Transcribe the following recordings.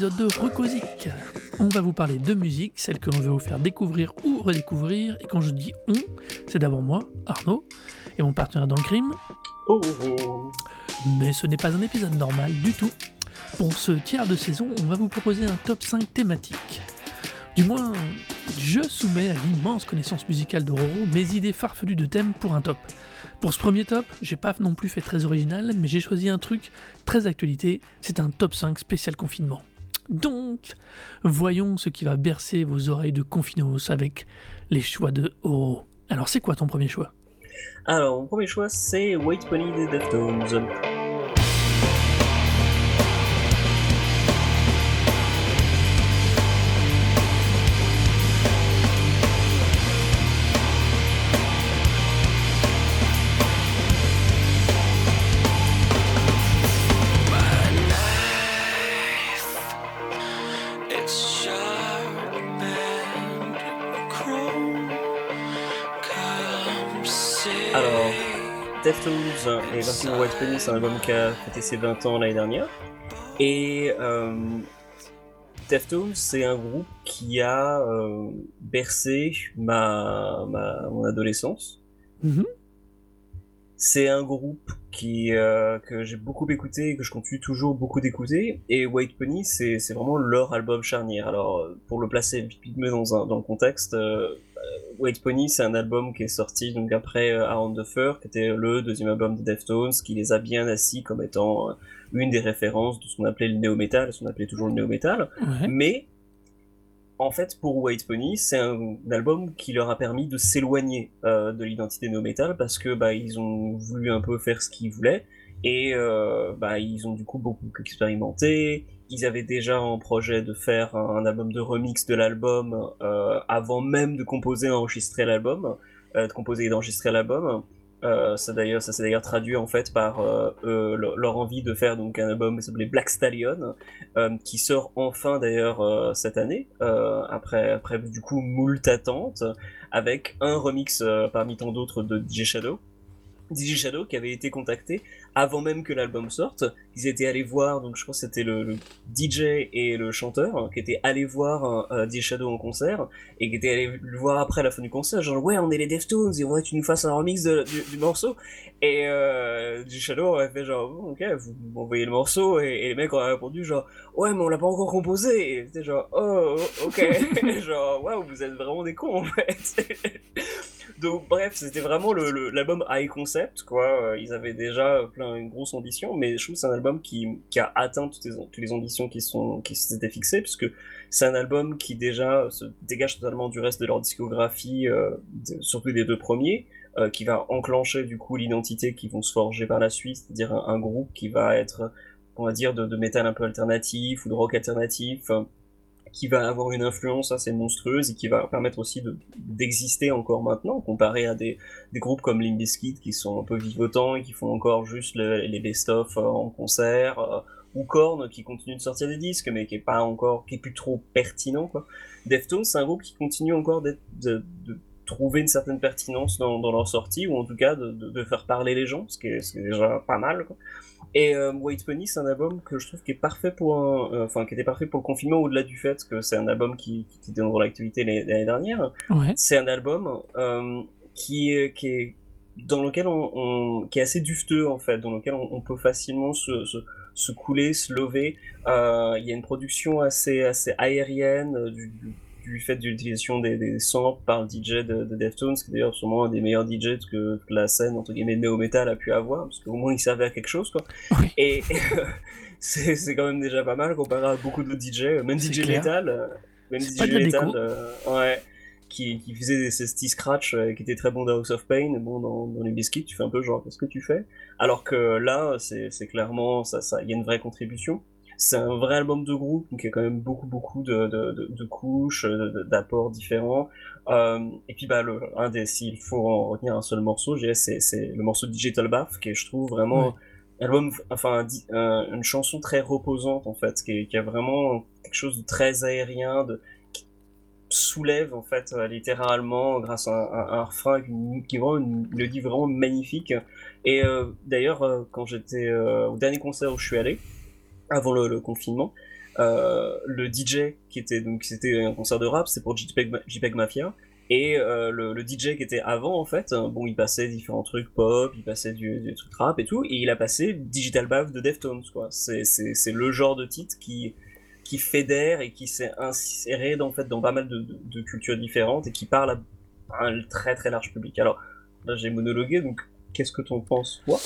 épisode de Recosic. On va vous parler de musique, celle que l'on veut vous faire découvrir ou redécouvrir. Et quand je dis on, c'est d'abord moi, Arnaud, et mon partenaire dans le crime. Oh, oh. Mais ce n'est pas un épisode normal du tout. Pour ce tiers de saison, on va vous proposer un top 5 thématique. Du moins, je soumets à l'immense connaissance musicale de Roro mes idées farfelues de thèmes pour un top. Pour ce premier top, j'ai pas non plus fait très original, mais j'ai choisi un truc très actualité, c'est un top 5 spécial confinement. Donc, voyons ce qui va bercer vos oreilles de confinos avec les choix de Roro. Alors c'est quoi ton premier choix? Alors, mon premier choix, c'est White Pony des Deftones. Deftones et Version White Pony, c'est un album qui a fêté ses 20 ans l'année dernière. Et euh, Deftones, c'est un groupe qui a euh, bercé ma, ma, mon adolescence. Mhm. C'est un groupe qui, euh, que j'ai beaucoup écouté et que je continue toujours beaucoup d'écouter. Et White Pony, c'est c'est vraiment leur album charnière. Alors, euh, pour le placer rapidement dans, un, dans le contexte, euh, euh, White Pony, c'est un album qui est sorti donc après euh, Around the Fur, qui était le deuxième album de Deftones, qui les a bien assis comme étant euh, une des références de ce qu'on appelait le néo-metal, ce qu'on appelait toujours le néo-metal. Ouais. Mais en fait, pour White Pony, c'est un, un album qui leur a permis de s'éloigner euh, de l'identité no metal parce que bah ils ont voulu un peu faire ce qu'ils voulaient et euh, bah ils ont du coup beaucoup expérimenté. Ils avaient déjà en projet de faire un, album de remix de l'album euh, avant même de composer et enregistrer l'album, euh, de composer et d'enregistrer l'album. Ça d'ailleurs, ça s'est d'ailleurs traduit en fait par leur, envie de faire donc un album qui s'appelait Black Stallion, qui sort enfin d'ailleurs cette année, après, après du coup moult attentes, avec un remix parmi tant d'autres de DJ Shadow. DJ Shadow qui avait été contacté avant même que l'album sorte. Ils étaient allés voir, donc je pense que c'était le, le DJ et le chanteur hein, qui étaient allés voir euh, DJ Shadow en concert et qui étaient allés le voir après la fin du concert. Genre, ouais, on est les Deftones et que tu nous fasses un remix de- du, du morceau. Et euh, DJ Shadow aurait fait genre, bon, ok, vous m'envoyez le morceau. Et, et les mecs auraient répondu genre, ouais, mais on l'a pas encore composé. Et c'était genre, oh, ok. genre, waouh, vous êtes vraiment des cons en fait. Donc bref, c'était vraiment l'album high concept, quoi. Euh, Ils avaient déjà plein une grosse ambition, mais je trouve que c'est un album qui, qui a atteint toutes les, ambitions qui sont qui s'étaient fixées, puisque c'est un album qui déjà se dégage totalement du reste de leur discographie, euh, surtout des deux premiers, euh, qui va enclencher du coup l'identité qu'ils vont se forger par la suite, c'est-à-dire un, groupe qui va être, on va dire, de, de métal un peu alternatif ou de rock alternatif. Qui va avoir une influence assez monstrueuse et qui va permettre aussi de- d'exister encore maintenant, comparé à des, groupes comme Limp Bizkit qui sont un peu vivotants et qui font encore juste le- les best-of euh, en concert, euh, ou Korn qui continue de sortir des disques mais qui est pas encore, qui est plus trop pertinent quoi. Deftones c'est un groupe qui continue encore de, de trouver une certaine pertinence dans, leur sortie ou en tout cas de, faire parler les gens, ce qui est, déjà pas mal. Et euh, White Pony, c'est un album que je trouve qui est parfait pour un, euh, enfin qui était parfait pour le confinement au-delà du fait que c'est un album qui, qui était dans l'activité l'année l'année dernière. Ouais. C'est un album euh, qui, est, qui est dans lequel on, on- qui est assez dufteux en fait, dans lequel on, on peut facilement se, se, se couler, se lever. Euh, Il y a une production assez assez aérienne euh, du, du, du fait de l'utilisation des, des samples par le DJ de, de Deftones, qui est d'ailleurs sûrement un des meilleurs DJs que, la scène entre guillemets néo-metal a pu avoir, parce qu'au moins il servait à quelque chose quoi. Oui. Et c'est c'est quand même déjà pas mal comparé à beaucoup d'autres DJ, même C'est DJ clair. metal, euh, même DJ de metal, euh, ouais, qui, qui faisait des- ces petits scratch euh, qui étaient très bons dans House of Pain, bon dans, dans les biscuits, tu fais un peu genre qu'est-ce que tu fais? Alors que là, c'est c'est clairement ça, ça, il y a une vraie contribution. C'est un vrai album de groupe, donc il y a quand même beaucoup beaucoup de, de, de, de couches, d'apports différents. Euh, et puis bah le, un des, s'il faut en retenir un seul morceau, je dirais c'est c'est le morceau Digital Bath, qui est, je trouve vraiment Ouais. un album, enfin un di- un- une chanson très reposante en fait, qui, est- qui a vraiment quelque chose de très aérien, de qui soulève en fait euh, littéralement grâce à un, refrain qui est vraiment une mélodie vraiment magnifique. Et euh, d'ailleurs, quand j'étais euh, au dernier concert où je suis allé, avant le, confinement. Euh, le DJ qui était donc c'était un concert de rap, c'était pour JPEG, Ma- JPEG Mafia. Et euh, le, DJ qui était avant, en fait, euh, bon, il passait différents trucs pop, il passait du, du truc rap et tout, et il a passé Digital Bath de Deftones, quoi. C'est, c'est, c'est le genre de titre qui, qui fédère et qui s'est inséré dans, en fait, dans pas mal de, de, de cultures différentes et qui parle à un très très large public. Alors, là, j'ai monologué, donc qu'est-ce que t'en penses, toi?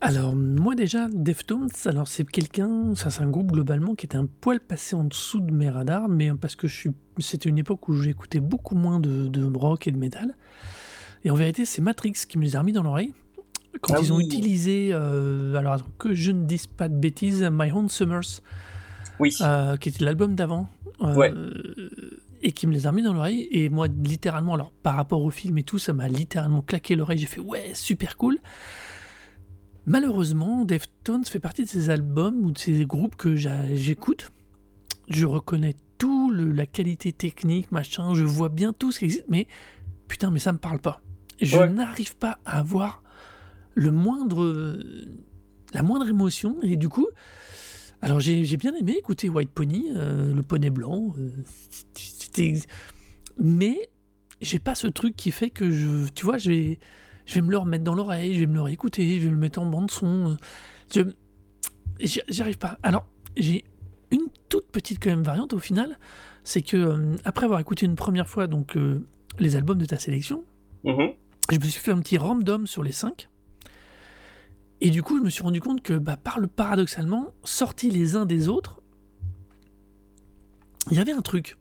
Alors, moi déjà, Deftones, alors c'est quelqu'un, ça c'est un groupe globalement qui était un poil passé en dessous de mes radars, mais parce que je suis, c'était une époque où j'écoutais beaucoup moins de, de rock et de métal. Et en vérité, c'est Matrix qui me les a remis dans l'oreille. Quand Ah ils ont oui. utilisé, euh, alors attends, que je ne dise pas de bêtises, My Own Summers, Oui. euh, qui était l'album d'avant, euh, et qui me les a remis dans l'oreille. Et moi, littéralement, alors par rapport au film et tout, ça m'a littéralement claqué l'oreille. J'ai fait ouais, super cool. Malheureusement, Deftones fait partie de ces albums ou de ces groupes que j'écoute. Je reconnais tout, le- la qualité technique, machin, je vois bien tout ce qui existe, mais putain, mais ça me parle pas. Je Ouais. n'arrive pas à avoir le moindre, la moindre émotion, et du coup, alors j'ai j'ai bien aimé écouter White Pony, euh, le poney blanc, euh, c'était- mais j'ai pas ce truc qui fait que je, tu vois, je vais, je vais me le remettre dans l'oreille, je vais me le réécouter, je vais me le mettre en bande son. Je, arrive pas. Alors j'ai une toute petite quand même variante au final, c'est que euh, après avoir écouté une première fois donc euh, les albums de ta sélection, Mhm. je me suis fait un petit random sur les cinq. Et du coup, je me suis rendu compte que, bah, par le paradoxalement, sortis les uns des autres, il y avait un truc.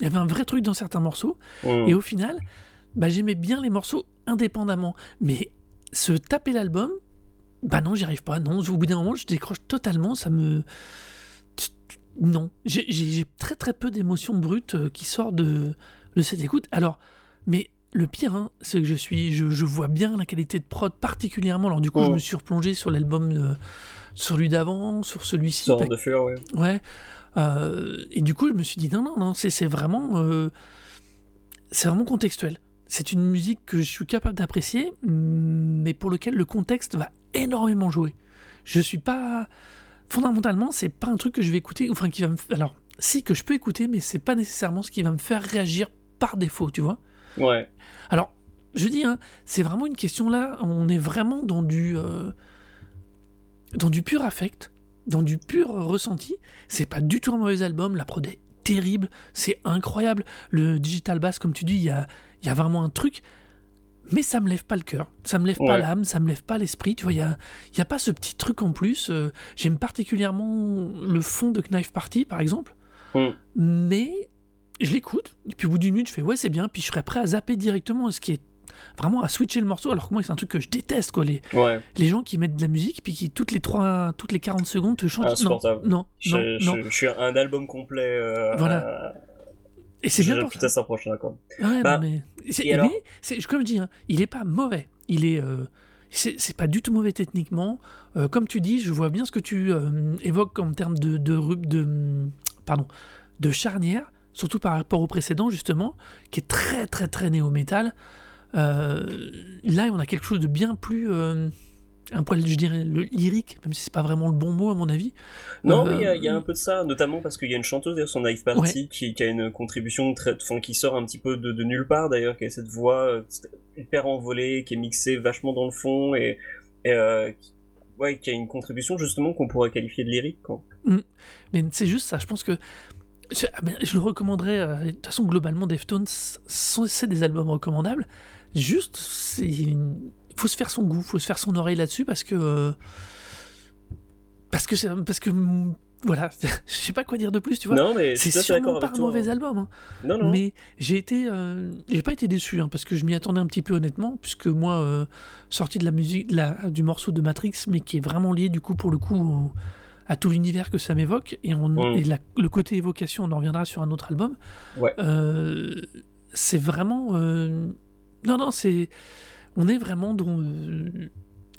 Il y avait un vrai truc dans certains morceaux. Mhm. Et au final, bah, j'aimais bien les morceaux indépendamment. Mais se taper l'album, bah non, j'y arrive pas. Non, au bout d'un moment, je décroche totalement. Ça me. Non. J'ai- très très peu d'émotions brutes euh, qui sortent de, de cette écoute. Alors, mais le pire, hein, c'est que je suis, je, je vois bien la qualité de prod particulièrement. Alors du coup, je Mm. me suis replongé sur l'album, euh, sur celui d'avant, sur celui-ci. Sort de fur, ouais. Ouais. Euh, et du coup, je me suis dit non, non, non, c'est vraiment, euh, c'est vraiment contextuel. C'est une musique que je suis capable d'apprécier, mais pour lequel le contexte va énormément jouer. Je suis pas, fondamentalement, c'est pas un truc que je vais écouter, enfin qui va me, alors si que je peux écouter, mais c'est pas nécessairement ce qui va me faire réagir par défaut, tu vois. Ouais. Alors, je dis, hein, c'est vraiment une question là, on est vraiment dans du, euh, dans du pur affect, dans du pur ressenti. C'est pas du tout un mauvais album, la prod est terrible, c'est incroyable. Le digital bass, comme tu dis, il y a, il y a vraiment un truc, mais ça me lève pas le cœur, ça me lève pas l'âme, ça me lève pas l'esprit. Tu vois, il y a, y a pas ce petit truc en plus. euh, J'aime particulièrement le fond de Knife Party, par exemple, Mm. mais je l'écoute, et puis au bout d'une minute, je fais ouais, c'est bien, puis je serais prêt à zapper directement, ce qui est vraiment à switcher le morceau, alors que moi, c'est un truc que je déteste, quoi. Les, Ouais. les gens qui mettent de la musique, puis qui toutes les, 3, toutes les 40 secondes te chantent. Non, Insupportable. non, Je, non, je- non. je suis un album complet. Euh, Voilà. Et c'est bien pour putain, ça. ça prochain, quoi. Ouais, Bah, mais, et alors mais c'est, comme je dis, hein, il est pas mauvais. Il est, euh, c'est, pas du tout mauvais techniquement. Euh, comme tu dis, je vois bien ce que tu euh, évoques en termes de, de, ru- de, pardon, de charnière, surtout par rapport au précédent justement, qui est très très très néo-métal. Là, on a quelque chose de bien plus, un poil, je dirais, le lyrique, même si c'est pas vraiment le bon mot à mon avis. Non, Euh, mais il y a- il y, a un peu de ça, notamment parce qu'il y a une chanteuse d'ailleurs sur Knife Party qui, qui a une contribution très, enfin, qui sort un petit peu de, de nulle part d'ailleurs, qui a cette voix euh, hyper envolée, qui est mixée vachement dans le fond et, et, euh, qui, ouais, qui a une contribution justement qu'on pourrait qualifier de lyrique. Quoi. Mais c'est juste ça, je pense que je, ah je le recommanderais. euh, de toute façon, globalement, Deftones, c'est des albums recommandables. Juste, c'est une- faut se faire son goût, faut se faire son oreille là-dessus parce que euh, parce que c'est parce que mm, voilà, je sais pas quoi dire de plus, tu vois. non, mais C'est sûrement pas un toi. mauvais album, hein. Non, non. mais j'ai été, euh, j'ai pas été déçu hein, parce que je m'y attendais un petit peu honnêtement, puisque moi, euh, sorti de la musique, de la- du morceau de Matrix, mais qui est vraiment lié du coup pour le coup au- à tout l'univers que ça m'évoque, et, on, Mm. et la- le côté évocation, on en reviendra sur un autre album. Ouais. Euh, c'est vraiment, non non, c'est, on est vraiment dans, euh,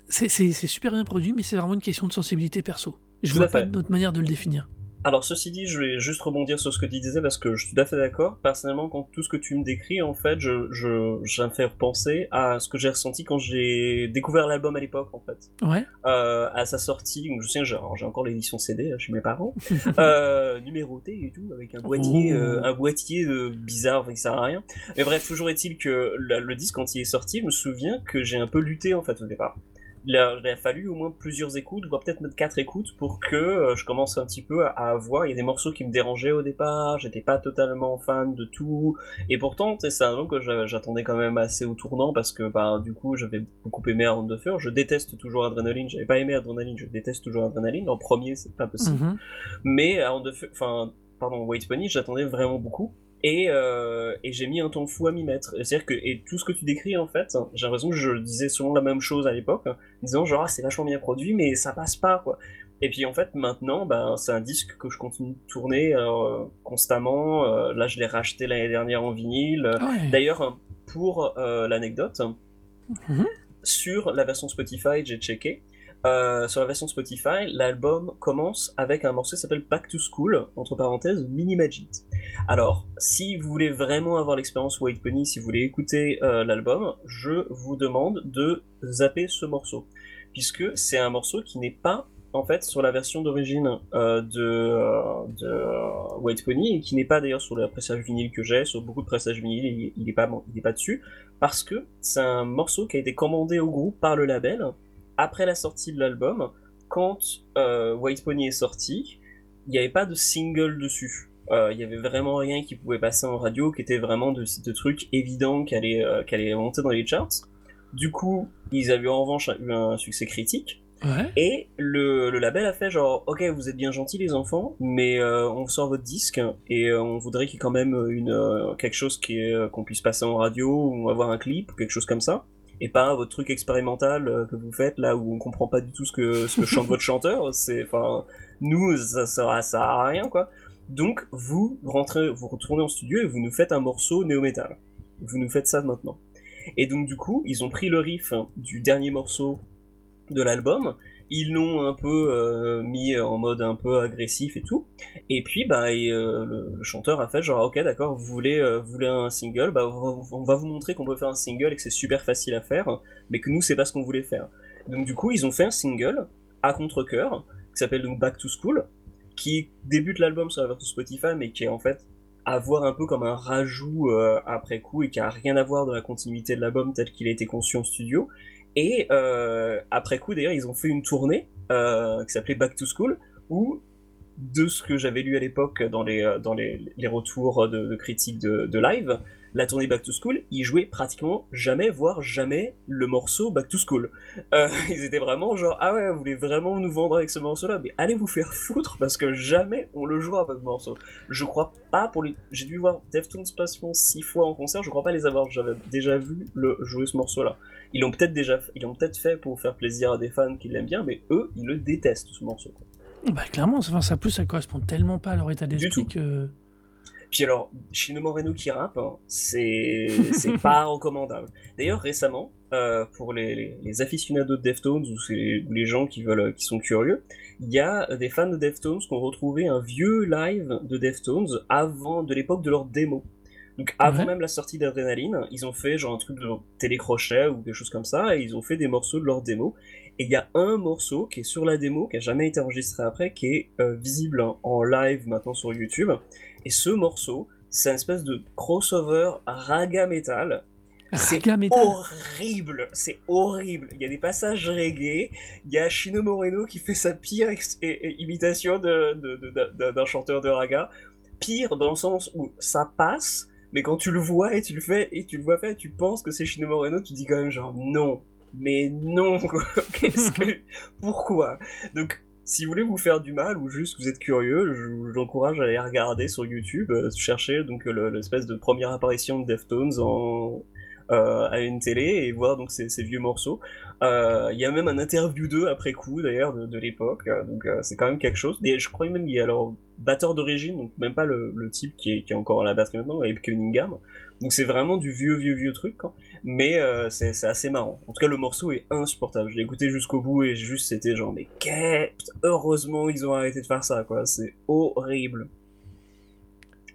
c'est super bien produit, mais c'est vraiment une question de sensibilité perso. Je Tout vois pas d'autre manière de le définir. Alors, ceci dit, je vais juste rebondir sur ce que tu disais parce que je suis tout à fait d'accord. Personnellement, quand tout ce que tu me décris, en fait, je, je, ça me fait repenser à ce que j'ai ressenti quand j'ai découvert l'album à l'époque, en fait. Ouais. Euh, à sa sortie, donc je sais, j'ai encore l'édition CD là, chez mes parents, euh, numéroté et tout, avec un boîtier, euh, un boîtier euh, bizarre, enfin, qui sert à rien. Mais bref, toujours est-il que le, le disque, quand il est sorti, je me souviens que j'ai un peu lutté, en fait, au départ. Il a, il a fallu au moins plusieurs écoutes, voire peut-être même quatre écoutes, pour que euh, je commence un petit peu à, à voir. Il y a des morceaux qui me dérangeaient au départ, j'étais pas totalement fan de tout. Et pourtant, c'est un album que j'a- j'attendais quand même assez au tournant, parce que bah, du coup, j'avais beaucoup aimé Around the Fur. Je déteste toujours Adrenaline, j'avais pas aimé Adrenaline, je déteste toujours Adrenaline. En premier, c'est pas possible. Mhm. Mais Around the Fur, enfin, pardon, White Pony, j'attendais vraiment beaucoup. Et, euh, et j'ai mis un temps fou à m'y mettre. C'est-à-dire que et tout ce que tu décris, en fait, j'ai l'impression que je disais souvent la même chose à l'époque, en disant genre, ah, c'est vachement bien produit, mais ça passe pas, quoi. Et puis en fait, maintenant, ben, c'est un disque que je continue de tourner euh, constamment. Euh, là, je l'ai racheté l'année dernière en vinyle. Ah ouais. D'ailleurs, pour euh, l'anecdote, Mhm. sur la version Spotify, j'ai checké. Euh, sur la version Spotify, l'album commence avec un morceau qui s'appelle Back to School, entre parenthèses, Mini Magit. Alors, si vous voulez vraiment avoir l'expérience White Pony, si vous voulez écouter euh, l'album, je vous demande de zapper ce morceau. Puisque c'est un morceau qui n'est pas en fait sur la version d'origine euh, de, White Pony et qui n'est pas d'ailleurs sur le pressage vinyle que j'ai, sur beaucoup de pressages vinyle, il, il est pas pas dessus parce que c'est un morceau qui a été commandé au groupe par le label après la sortie de l'album. Quand euh, White Pony est sorti, il n'y avait pas de single dessus. Euh, Il y avait vraiment rien qui pouvait passer en radio, qui était vraiment de, de trucs évidents qui allaient, euh, qui allaient monter dans les charts. Du coup, ils avaient en revanche eu un succès critique. Ouais. Et le, le label a fait genre, ok, vous êtes bien gentils les enfants, mais euh, on sort votre disque et euh, on voudrait qu'il y ait quand même une, euh, quelque chose euh, qu'on puisse passer en radio ou avoir un clip ou quelque chose comme ça. Et pas votre truc expérimental euh, que vous faites là où on comprend pas du tout ce que, ce que chante votre chanteur. C'est, enfin, nous, ça sert ça sert à rien quoi. Donc, vous rentrez, vous retournez en studio et vous nous faites un morceau néo-metal. Vous nous faites ça maintenant. Et donc, du coup, ils ont pris le riff du dernier morceau de l'album, ils l'ont un peu euh, mis en mode un peu agressif et tout, et puis bah euh, le, chanteur a fait genre ok d'accord vous voulez euh, un single? Bah on va, vous montrer qu'on peut faire un single et que c'est super facile à faire, mais que nous c'est pas ce qu'on voulait faire. Donc du coup ils ont fait un single à contre cœur qui s'appelle donc Back to School, qui débute l'album sur la version Spotify mais qui est en fait à voir un peu comme un rajout après coup et qui a rien à voir de la continuité de l'album tel qu'il a été conçu en studio. Et euh, après coup, d'ailleurs, ils ont fait une tournée euh, qui s'appelait Back to School, où, de ce que j'avais lu à l'époque dans les, euh, dans les, les retours de, critiques de, live, la tournée Back to School, ils jouaient pratiquement jamais, voire jamais, le morceau Back to School. Ils étaient vraiment genre, ah ouais, vous voulez vraiment nous vendre avec ce morceau-là, mais allez vous faire foutre, parce que jamais on le jouera votre morceau. Je crois pas pour les... J'ai dû voir Deftones Passion six fois en concert, je crois pas les avoir j'avais déjà vu le jouer ce morceau-là. Ils l'ont peut-être déjà, ils l'ont peut-être fait pour faire plaisir à des fans qui l'aiment bien, mais eux, ils le détestent ce morceau. Bah clairement, enfin, ça plus ça correspond tellement pas à leur état d'esprit que. Puis alors, Shino Moreno qui rappe, hein, c'est c'est pas recommandable. D'ailleurs, récemment, euh, pour les, les, les aficionados de Deftones ou, ou les gens qui veulent, qui sont curieux, il y a des fans de Deftones qui ont retrouvé un vieux live de Deftones avant, de l'époque de leur démo. Donc avant Ouais. même la sortie d'Adrenaline, ils ont fait genre un truc de télécrochet ou quelque chose comme ça, et ils ont fait des morceaux de leur démo. Et il y a un morceau qui est sur la démo, qui a jamais été enregistré après, qui est euh, visible en live maintenant sur YouTube. Et ce morceau, c'est une espèce de crossover raga metal. C'est horrible, c'est horrible. Il y a des passages reggae, il y a Shino Moreno qui fait sa pire imitation d'un chanteur de raga. Pire dans le sens où ça passe, mais quand tu le vois et tu le fais et tu le vois faire, et tu penses que c'est Shino Moreno, tu dis quand même genre non, mais non, quoi. qu'est-ce que, pourquoi? Donc si vous voulez vous faire du mal ou juste vous êtes curieux, je vous encourage à aller regarder sur YouTube, euh, chercher donc le- l'espèce de première apparition de Deftones en, euh, à une télé et voir donc ces, ces vieux morceaux. Euh, Il y a même un interview d'eux après coup d'ailleurs de, l'époque, euh, donc euh, c'est quand même quelque chose. Et je crois même qu'il y a leur batteur d'origine, donc même pas le, type qui est, encore à la batterie maintenant, Abe Cunningham. Donc c'est vraiment du vieux vieux vieux truc, quoi. mais c'est c'est assez marrant. En tout cas le morceau est insupportable. Je l'ai écouté jusqu'au bout et juste c'était genre mais qu'est heureusement ils ont arrêté de faire ça quoi. C'est horrible.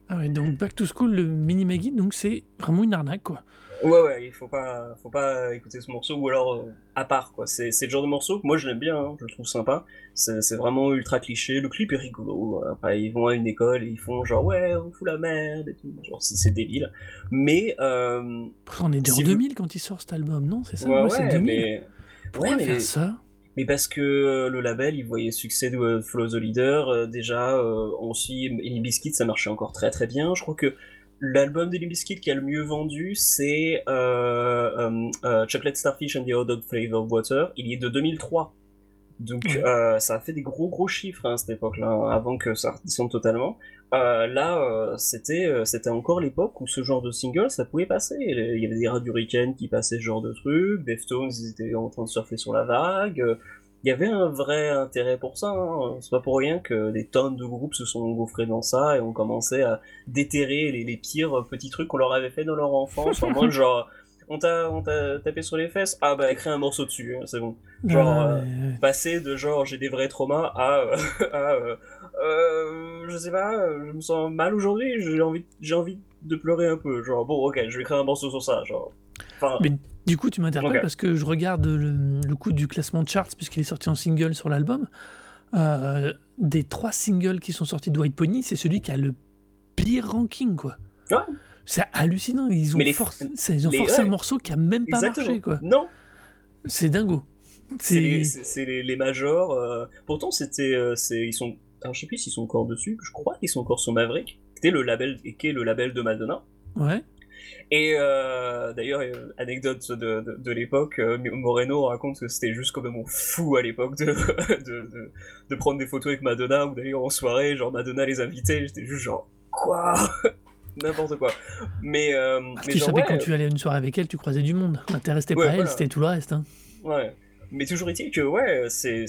Ah ouais, donc Back to School, le mini Maggie, donc c'est vraiment une arnaque, quoi. Ouais, ouais, il faut pas, faut pas écouter ce morceau, ou alors euh, à part, quoi. C'est le genre de morceau que moi je l'aime bien, hein, je le trouve sympa. C'est vraiment ultra cliché. Le clip est rigolo. euh, Enfin, ils vont à une école et ils font genre, ouais, on fout la merde et tout. Genre, c'est débile. Mais, euh, on est déjà en Si vous- 2000 quand il sort cet album, non C'est ça? Ouais, Ouais, c'est ouais, 2000. mais. Pourquoi ouais, mais- faire ça? Mais parce que euh, le label, il voyait succès de euh, Follow the Leader. euh, déjà, euh, aussi, Limp Bizkit, ça marchait encore très très bien. Je crois que l'album de Limp Bizkit qui a le mieux vendu, c'est euh, euh, euh, Chocolate Starfish and the Hot Dog Flavored Water. Il est de 2003. Donc euh, ça a fait des gros gros chiffres hein, à cette époque-là, hein, avant que ça redescende totalement. Là, c'était c'était encore l'époque où ce genre de single, ça pouvait passer. Il y avait des radios Hurricane qui passaient ce genre de trucs, Deftones, ils étaient en train de surfer sur la vague. Il y avait un vrai intérêt pour ça. hein. C'est pas pour rien que des tonnes de groupes se sont engouffrés dans ça et ont commencé à déterrer les, les pires petits trucs qu'on leur avait fait dans leur enfance. en mode genre, on t'a on t'a tapé sur les fesses, ah bah écris un morceau dessus, hein, c'est bon Genre, euh, passer de genre j'ai des vrais traumas à, euh, à euh, je sais pas, je me sens mal aujourd'hui, j'ai envie, j'ai envie de pleurer un peu. Genre, bon, ok, je vais écrire un morceau sur ça. Genre, enfin, Mais du coup, tu m'interpelles parce que je regarde le, le coup du classement de charts, puisqu'il est sorti en single sur l'album. Euh, des trois singles qui sont sortis de White Pony, c'est celui qui a le pire ranking, quoi. Ouais. C'est hallucinant. Ils ont, les- forcé, ils ont les- forcé un morceau qui a même pas exactement. marché, quoi. Non, C'est dingo. c'est les, majors. euh, pourtant, c'était, euh, ils sont, alors, je sais plus s'ils sont encore dessus. Je crois qu'ils sont encore sur Maverick, qui était le label, et qui est le label de Madonna. ouais. Et euh, d'ailleurs, euh, anecdote de, de, de l'époque, euh, Moreno raconte que c'était juste complètement fou à l'époque de, de, de, prendre des photos avec Madonna, ou d'ailleurs en soirée, genre Madonna les invitait, j'étais juste genre, quoi? N'importe quoi. Mais, euh, Ah, mais tu genre, savais ouais, quand tu allais à une soirée avec elle, tu croisais du monde. Ouais, pas elle, voilà. c'était tout le reste. hein. ouais. Mais toujours est-il que, ouais, c'est...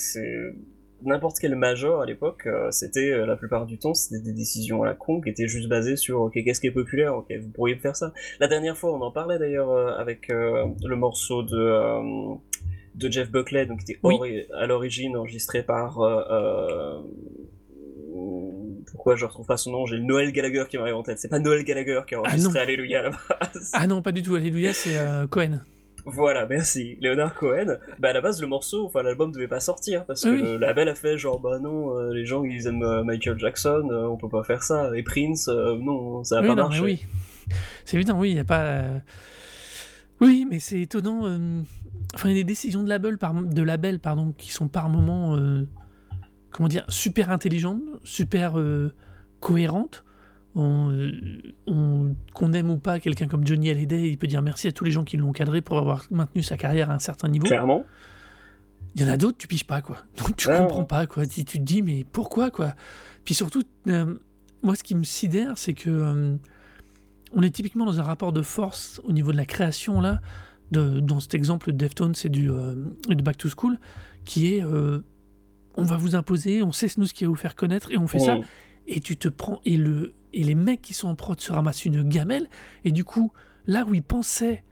N'importe quel major à l'époque, euh, c'était euh, la plupart du temps, c'était des décisions à la con qui étaient juste basées sur ok qu'est-ce qui est populaire, ok vous pourriez faire ça. La dernière fois, on en parlait d'ailleurs euh, avec le morceau de de Jeff Buckley, donc qui était Oui. à l'origine enregistré par euh, pourquoi je retrouve pas son nom, j'ai Noël Gallagher qui m'arrive en tête. C'est pas Noël Gallagher qui a enregistré non. Alléluia à la base. Ah non, pas du tout. Alléluia, c'est euh, Cohen. Voilà, merci. Léonard Cohen. Bah à la base le morceau, enfin l'album devait pas sortir parce que Oui. le label a fait genre bah non, euh, les gens ils aiment euh, Michael Jackson, euh, on peut pas faire ça. Et Prince, euh, non, ça a Oui, pas non, marché. oui. C'est évident, oui, il n'y a pas. Oui, mais c'est étonnant. Enfin, il y a des décisions de label, par... de label pardon, qui sont par moments, comment dire, super intelligentes, super cohérentes. On, euh, on- Qu'on aime ou pas quelqu'un comme Johnny Hallyday, il peut dire merci à tous les gens qui l'ont cadré pour avoir maintenu sa carrière à un certain niveau. Clairement. Il y en a d'autres, tu piges pas, quoi. Donc tu comprends pas, quoi. Tu, tu te dis, mais pourquoi, quoi? Puis surtout, euh, moi, ce qui me sidère, c'est que euh, on est typiquement dans un rapport de force au niveau de la création, là, de, dans cet exemple de Deftones et du, euh, de Back to School, qui est, on va vous imposer, on sait nous ce qui va vous faire connaître, et on fait ça Mm. et tu te prends et le et les mecs qui sont en prod se ramassent une gamelle. Et du coup là où ils pensaient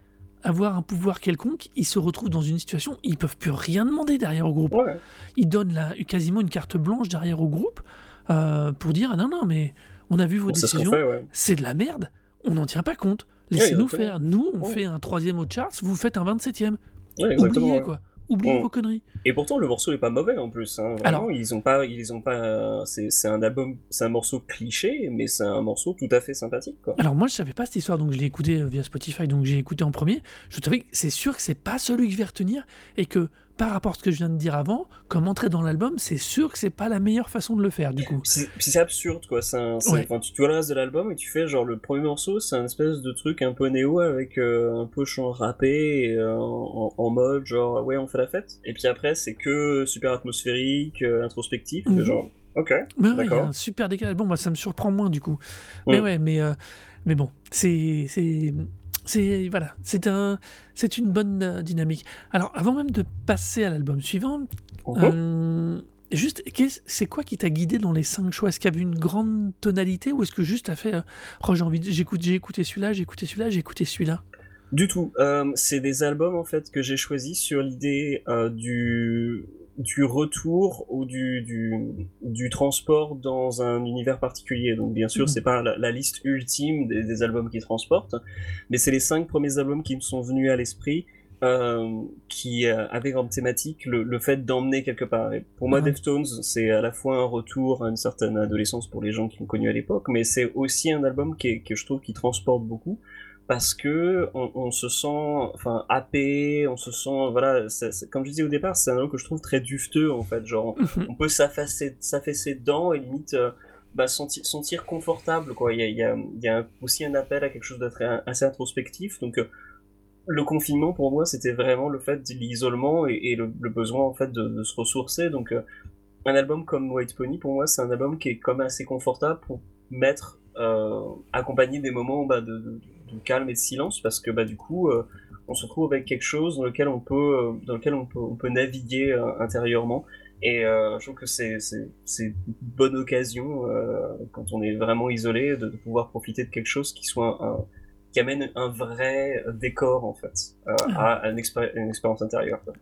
avoir un pouvoir quelconque ils se retrouvent dans une situation où ils peuvent plus rien demander derrière au groupe. Ouais. ils donnent la, quasiment une carte blanche derrière au groupe euh, pour dire ah non non mais on a vu vos Bon, c'est ce qu'on décisions. ouais. c'est de la merde. On n'en tient pas compte. Laissez-nous faire. Nous on fait un troisième au charts. Vous faites un 27e Ouais, exactement. oubliez quoi oubliez vos conneries Et pourtant le morceau est pas mauvais en plus. Hein. Vraiment, Alors- ils ont pas, ils ont pas. C'est un album, c'est un morceau cliché, mais c'est un morceau tout à fait sympathique quoi. Alors moi je savais pas cette histoire donc je l'ai écouté euh, via Spotify donc j'ai écouté en premier. Je savais que c'est sûr que c'est pas celui que je vais retenir et que par rapport à ce que je viens de dire avant, comme entrer dans l'album, c'est sûr que c'est pas la meilleure façon de le faire du coup. C'est absurde quoi. Un- Ouais. tu, tu vois le reste de l'album et tu fais genre le premier morceau, c'est un espèce de truc un peu néo avec euh, un peu chant rappé et, euh, en, en mode genre ouais on fait la fête. Et puis après c'est que super atmosphérique, euh, introspectif, Mhm. genre ok. Mais ouais, D'accord. super décalage. Bon bah ça me surprend moins du coup. Mais Mm. ouais, mais mais bon, c'est c'est voilà, c'est un, c'est une bonne euh, dynamique. Alors, avant même de passer à l'album suivant, euh, juste, c'est quoi qui t'a guidé dans les cinq choix? Est-ce qu'il y avait une grande tonalité ou est-ce que juste t'as fait, euh, oh, j'ai envie, j'écoute, j'ai écouté celui-là, j'ai écouté celui-là, j'ai écouté celui-là? Du tout. C'est des albums en fait que j'ai choisis sur l'idée du du retour ou du, du du transport dans un univers particulier. Donc bien sûr, Mhm. c'est pas la, la liste ultime des, des albums qui transportent, mais c'est les cinq premiers albums qui me sont venus à l'esprit. euh, qui euh, avaient comme thématique le, le fait d'emmener quelque part. Et pour moi. Deftones, c'est à la fois un retour à une certaine adolescence pour les gens qui l'ont connu à l'époque, mais c'est aussi un album qui est- que je trouve qui transporte beaucoup parce que on, on se sent enfin happé, on se sent voilà, comme je disais au départ, c'est un album que je trouve très dufteux en fait, genre Mhm. on peut s'affacer s'affaisser dedans et limite euh, bah, sentir, sentir confortable quoi. Il y a, il y a, il y a aussi un appel à quelque chose d'être assez introspectif donc euh, le confinement pour moi c'était vraiment le fait de l'isolement et, et le, le besoin en fait de, de se ressourcer donc euh, un album comme White Pony pour moi c'est un album qui est même assez confortable pour mettre euh, accompagner des moments bah, de, de- de calme et de silence parce que bah du coup euh, on se retrouve avec quelque chose dans lequel on peut euh, dans lequel on peut on peut naviguer euh, intérieurement et je trouve que c'est une bonne occasion quand on est vraiment isolé de, de pouvoir profiter de quelque chose qui soit un, qui amène un vrai décor en fait euh, à, à une, expéri- une expérience intérieure quoi.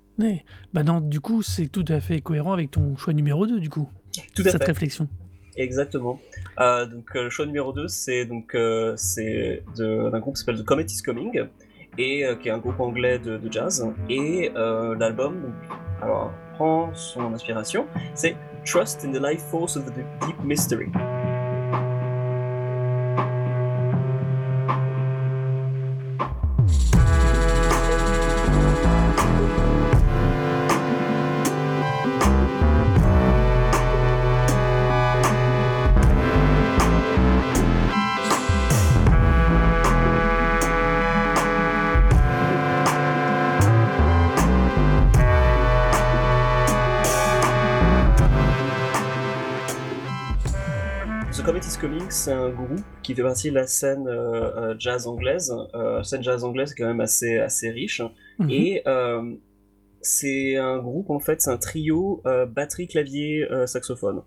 Bah non, du coup, c'est tout à fait cohérent avec ton choix numéro 2, du coup, tout à cette fait réflexion. Exactement. Euh, donc euh, le choix numéro 2, c'est donc euh, c'est d'un groupe qui s'appelle The Comet is Coming et qui est un groupe anglais de, de jazz et l'album alors prend son inspiration, c'est Trust in the Life Force of the Deep Mystery. C'est un groupe qui fait partie de la scène euh, euh, jazz anglaise. Euh, la scène jazz anglaise est quand même assez assez riche Mhm. et c'est un groupe en fait, c'est un trio batterie, clavier, saxophone.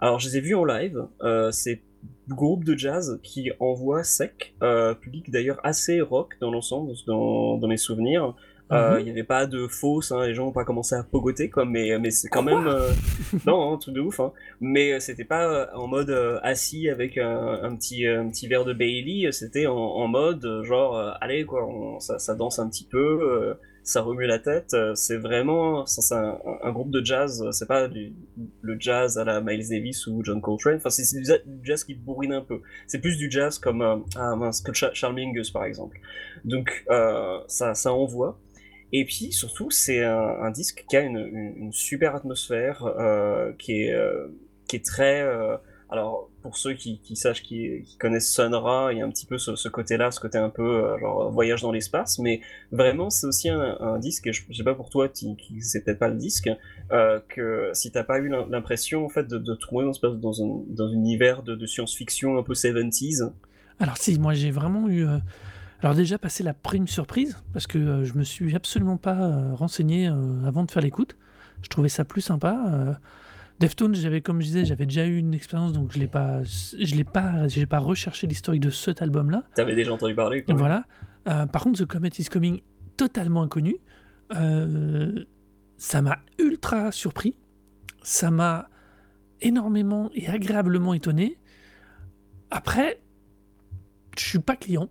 Alors je les ai vus en live. C'est groupe de jazz qui envoie sec, public d'ailleurs assez rock dans l'ensemble, dans, dans mes souvenirs. Euh, Mhm. Il n'y avait pas de fausse, hein, les gens n'ont pas commencé à pogoter, quoi, mais, mais c'est quand Quoi même... euh, non, un truc de ouf. Hein. Mais euh, c'était pas euh, en mode euh, assis avec un, un petit, un petit verre de Bailey, c'était en, en mode euh, genre, euh, allez, quoi, on- ça, ça danse un petit peu, euh, ça remue la tête. euh, c'est vraiment c'est un, un groupe de jazz, euh, c'est pas du, le jazz à la Miles Davis ou John Coltrane, enfin, c'est du, jazz qui bourrine un peu. C'est plus du jazz comme euh, Cha- Charles Mingus, par exemple. Donc, euh, ça, ça envoie. Et puis surtout, c'est un, un disque qui a une, super atmosphère, euh, qui est euh, qui est très. euh, alors pour ceux qui, sachent, qui, connaissent Sun Ra, il y a un petit peu ce, côté-là, ce côté un peu euh, genre voyage dans l'espace, mais vraiment c'est aussi un, disque. et Je, je sais pas pour toi, c'est peut-être pas le disque, euh, que si t'as pas eu l'im- l'impression en fait de, de trouver dans un univers de, de science-fiction un peu 70s. Alors si, moi j'ai vraiment eu... Alors déjà passé la prime surprise, parce que euh, je me suis absolument pas euh, renseigné euh, avant de faire l'écoute. Je trouvais ça plus sympa. euh. Deftones, j'avais, comme je disais, j'avais déjà eu une expérience, donc je l'ai pas, je l'ai pas, j'ai pas recherché l'historique de cet album-là. T'avais déjà entendu parler quoi. Voilà. Par contre, The Comet is Coming, totalement inconnu. Ça m'a ultra surpris. Ça m'a énormément et agréablement étonné. Après, je suis pas client.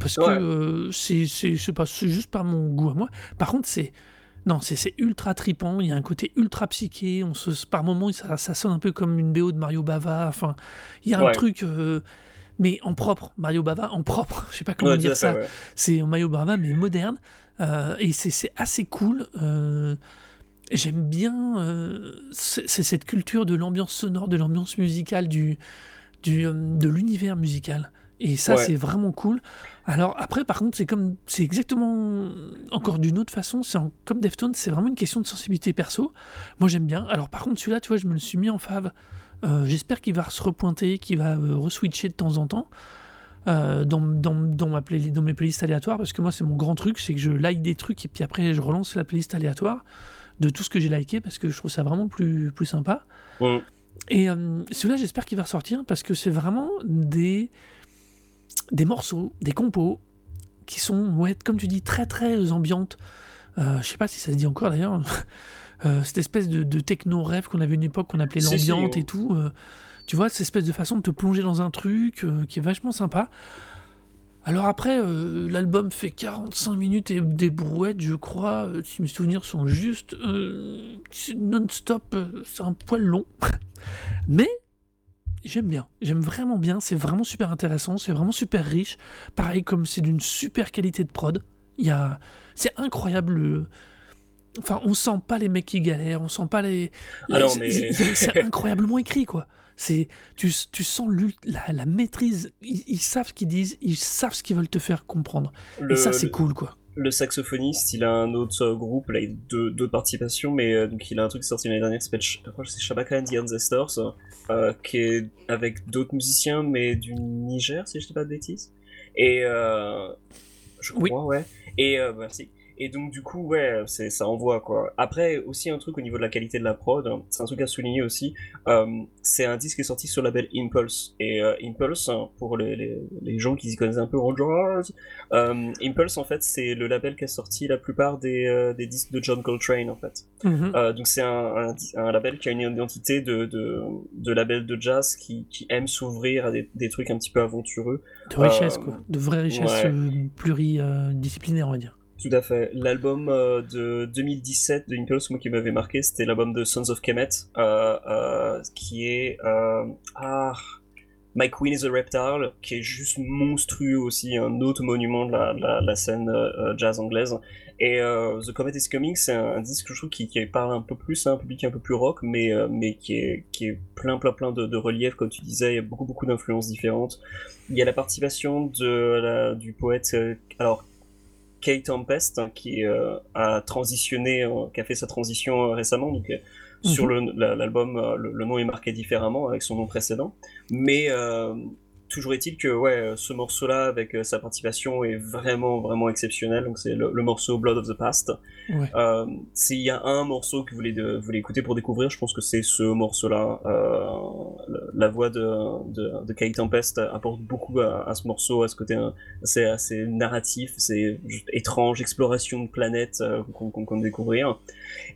Parce que Ouais. euh, c'est, juste pas mon goût à moi. Par contre, c'est. Non, c'est, ultra tripant. Il y a un côté ultra psyché. On se, par moments, ça, ça sonne un peu comme une BO de Mario Bava. Enfin, il y a un truc. euh, mais en propre. Mario Bava en propre. Je sais pas comment Ouais, dire fait, ça. ouais. C'est maillot Bava, mais moderne. Euh, et c'est assez cool. Euh, J'aime bien c'est cette culture de l'ambiance sonore, de l'ambiance musicale, du, du, de l'univers musical. Et ça, Ouais. c'est vraiment cool. Alors après, par contre, c'est comme, c'est exactement encore d'une autre façon. C'est en- comme Deftones, c'est vraiment une question de sensibilité perso. Moi, j'aime bien. Alors par contre, celui-là, tu vois, je me le suis mis en fave. Euh, J'espère qu'il va se repointer, qu'il va euh, reswitcher de temps en temps. euh, dans, dans, dans, ma playlist, dans mes playlists aléatoires, parce que moi, c'est mon grand truc, c'est que je like des trucs et puis après, je relance la playlist aléatoire de tout ce que j'ai liké parce que je trouve ça vraiment plus, plus sympa. Et euh, celui-là, j'espère qu'il va ressortir parce que c'est vraiment des, des morceaux, des compos qui sont, ouais, comme tu dis, très très ambiantes. Euh, je sais pas si ça se dit encore d'ailleurs. Euh, cette espèce de, de techno-rêve qu'on avait une époque qu'on appelait l'ambiante on- et tout. euh, tu vois, cette espèce de façon de te plonger dans un truc euh, qui est vachement sympa. Alors après, l'album fait 45 minutes et des brouettes, je crois, si mes souvenirs sont justes, non-stop, c'est un poil long. Mais j'aime bien, j'aime vraiment bien, c'est vraiment super intéressant, c'est vraiment super riche. Pareil, comme c'est d'une super qualité de prod, il y a... c'est incroyable. le- Enfin, on sent pas les mecs qui galèrent, on sent pas les. C'est- mais- c'est incroyablement écrit, quoi. C'est, tu, tu sens la, la maîtrise. Ils, ils savent ce qu'ils disent, ils savent ce qu'ils veulent te faire comprendre. Le, Et ça, c'est cool, quoi. le saxophoniste, il a un autre euh, groupe, là, il a deux, deux participations, mais euh, donc il a un truc sorti l'année dernière qui s'appelle, je crois que c'est Shabaka and the Ancestors, euh, qui est avec d'autres musiciens, mais du Niger, si je dis pas de bêtises. Et euh, je Oui. crois, ouais. Et euh, merci. Et donc du coup, ouais, ça envoie quoi. Après, aussi un truc au niveau de la qualité de la prod, hein, c'est un truc à souligner aussi. euh, c'est un disque qui est sorti sur le label Impulse. Et euh, Impulse, hein, pour les, les, les gens qui s'y connaissent un peu jazz, euh, Impulse, en fait, c'est le label qui a sorti la plupart des, euh, des disques de John Coltrane, en fait. Mhm. Euh, donc c'est un, un, un label qui a une identité de, de, de label de jazz qui, qui aime s'ouvrir à des, des trucs un petit peu aventureux. De richesse, quoi. De vraie richesse ouais. pluridisciplinaire, on va dire. Tout à fait. L'album euh, de 2017 de Impulse, moi qui m'avait marqué, c'était l'album de Sons of Kemet, euh, euh, qui est ah, My Queen is a Reptile, qui est juste monstrueux aussi, un autre monument de la, scène jazz anglaise. Et The Comet is Coming, c'est un, un disque je trouve qui, parle un peu plus à un public un peu plus rock, mais, mais qui, est, qui est plein plein plein de, de relief, comme tu disais, il y a beaucoup beaucoup d'influences différentes. Il y a la participation de du poète, alors Kate Tempest, hein, qui euh, a transitionné, euh, qui a fait sa transition euh, récemment, donc sur le- la- l'album, le, le nom est marqué différemment avec son nom précédent, mais toujours est-il que ouais, ce morceau-là avec euh, sa participation est vraiment vraiment exceptionnel. Donc c'est le, le morceau Blood of the Past. Ouais. Euh, S'il y a un morceau que vous voulez, de, vous voulez écouter pour découvrir, je pense que c'est ce morceau-là. Euh, la voix de, de, de Kate Tempest apporte beaucoup à, à ce morceau, à ce côté hein, assez, assez narratif, c'est étrange, exploration de planète euh, qu'on qu'on compte découvrir.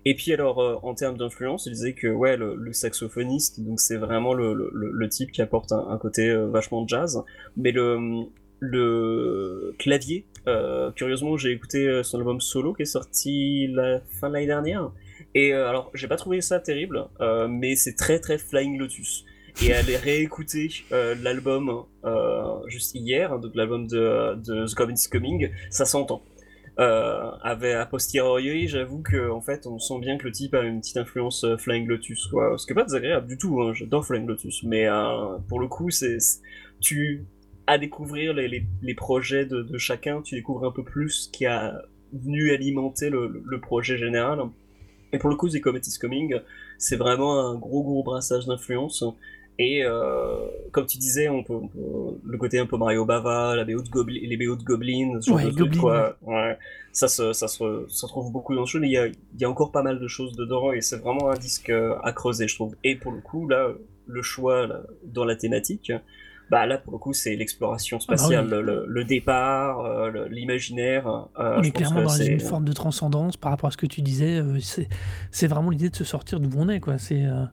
Et puis alors, euh, en termes d'influence, il disait que ouais, le, le saxophoniste, donc c'est vraiment le, le, le type qui apporte un, un côté euh, jazz, mais le, le clavier, euh, curieusement, j'ai écouté euh, son album solo qui est sorti la fin de l'année dernière. Et euh, alors, j'ai pas trouvé ça terrible, mais c'est très très Flying Lotus. Et aller réécouter l'album juste hier, donc l'album de, The is Coming, ça s'entend. Euh, avec a posteriori, j'avoue que en fait, on sent bien que le type a une petite influence Flying Lotus, quoi. Ce qui est pas désagréable du tout. Hein. J'adore Flying Lotus, mais pour le coup, c'est- tu à découvrir les, les, les projets de, de chacun, tu découvres un peu plus ce qui a venu alimenter le, le- projet général. Et pour le coup, The Comet is Coming, c'est vraiment un gros gros brassage d'influences. Et euh, comme tu disais, on peut, on peut- le côté un peu Mario Bava, la BO de Goblin, les BO de Goblin, ce genre Ouais, de trucs, Goblin, quoi. Ouais. Ça, se, ça, se, ça se trouve beaucoup dans le jeu, mais il y a, y a encore pas mal de choses dedans et c'est vraiment un disque euh, à creuser, je trouve. Et pour le coup, là, le choix là, dans la thématique, bah là, pour le coup, c'est l'exploration spatiale, Ah oui. le, le départ, euh, l'imaginaire. euh, On est clairement dans une forme de transcendance par rapport à ce que tu disais. euh, c'est, vraiment l'idée de se sortir d'où on est, quoi. C'est, euh,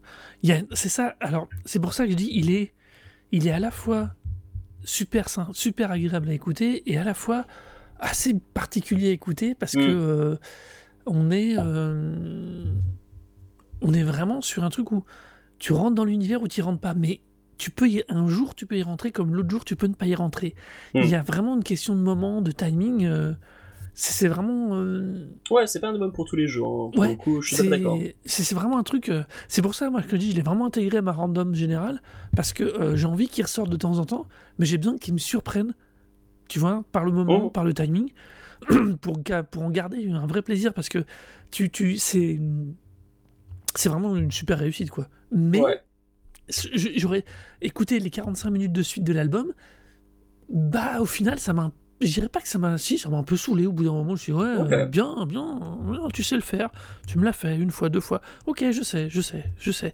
c'est ça. Alors, c'est pour ça que je dis, il est, il est à la fois super sain, super agréable à écouter et à la fois assez particulier à écouter parce Mm. que euh, on est, on est vraiment sur un truc où tu rentres dans l'univers ou tu rentres pas, mais tu peux y, un jour tu peux y rentrer comme l'autre jour tu peux ne pas y rentrer. Il y a vraiment une question de moment, de timing. euh, c'est vraiment. euh, Ouais, c'est pas un album pour tous les jours. hein. Pour Ouais, le coup, je suis d'accord. c'est vraiment un truc. euh, c'est pour ça, moi, que je dis, je l'ai vraiment intégré à ma random générale, parce que j'ai envie qu'il ressorte de temps en temps, mais j'ai besoin qu'il me surprenne, tu vois, par le moment, Oh. par le timing, pour, pour en garder un vrai plaisir, parce que tu, tu, c'est c'est vraiment une super réussite, quoi. Mais Ouais. J'aurais écouté les 45 minutes de suite de l'album, Bah, au final, ça m'a. Je dirais pas que ça m'a. Si, ça m'a un peu saoulé au bout d'un moment. Je suis, ouais, Ok. euh, bien, bien, bien, tu sais le faire. Tu me l'as fait une fois, deux fois. Ok, je sais, je sais, je sais.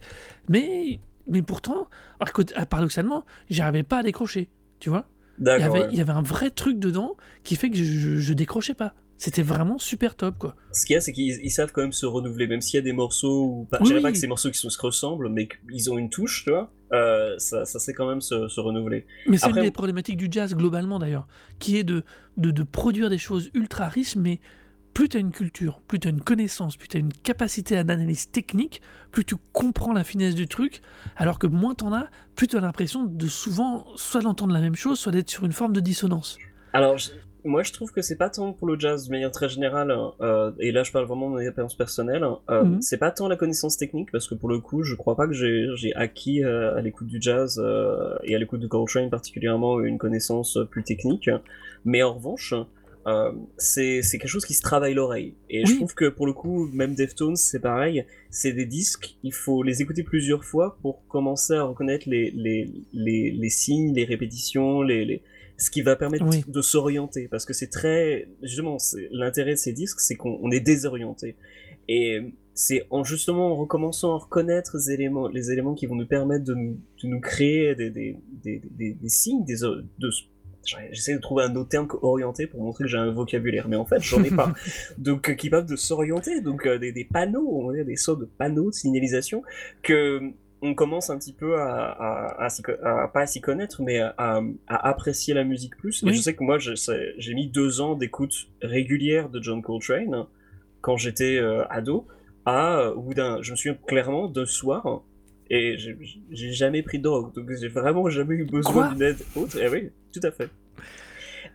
Mais, mais pourtant, ah, paradoxalement, j'arrivais pas à décrocher. Tu vois il y, avait, ouais. il y avait un vrai truc dedans qui fait que je, je, je décrochais pas. C'était vraiment super top, quoi. Ce qu'il y a, c'est qu'ils ils savent quand même se renouveler, même s'il y a des morceaux où. Pas, Oui, je dirais pas que ces morceaux qui se ressemblent, mais qu'ils ont une touche, tu vois. euh, ça, ça sait quand même se, se renouveler. Mais c'est Après- une des problématiques du jazz globalement d'ailleurs, qui est de, de, de produire des choses ultra riches, mais plus tu as une culture, plus tu as une connaissance, plus tu as une capacité d'analyse technique, plus tu comprends la finesse du truc, alors que moins t'en as, plus tu as l'impression de souvent soit d'entendre la même chose, soit d'être sur une forme de dissonance. Alors, moi, je trouve que c'est pas tant pour le jazz de manière très générale, hein, euh, et là, je parle vraiment de mon expérience personnelle. hein, euh, Mhm. C'est pas tant la connaissance technique, parce que pour le coup, je crois pas que j'ai acquis euh, à l'écoute du jazz et à l'écoute de Coltrane particulièrement une connaissance plus technique. Mais en revanche, euh, c'est quelque chose qui se travaille l'oreille. Et je trouve que pour le coup, même Deftones, c'est pareil. C'est des disques, il faut les écouter plusieurs fois pour commencer à reconnaître les, les, les, les signes, les répétitions, les, les, ce qui va permettre Oui. de s'orienter. Parce que c'est très. Justement, l'intérêt de ces disques, c'est qu'on on est désorienté. Et c'est en justement en recommençant à reconnaître les éléments, les éléments qui vont nous permettre de nous, de nous créer des, des, des, des, signes, des, de, J'essaie de trouver un autre terme que orienté pour montrer que j'ai un vocabulaire, mais en fait, j'en ai pas. Donc, qui peuvent de s'orienter, donc euh, des, des panneaux, on va dire des sortes de panneaux de signalisation que on commence un petit peu à, à, à, s'y co- à- pas à s'y connaître, mais à, apprécier la musique plus. Et je sais que moi, j'ai mis deux ans d'écoute régulière de John Coltrane quand j'étais euh, ado. À, au bout d'un, je me souviens clairement de soir, et j'ai jamais pris de drogue, donc j'ai vraiment jamais eu besoin d'une aide autre. Et oui, tout à fait.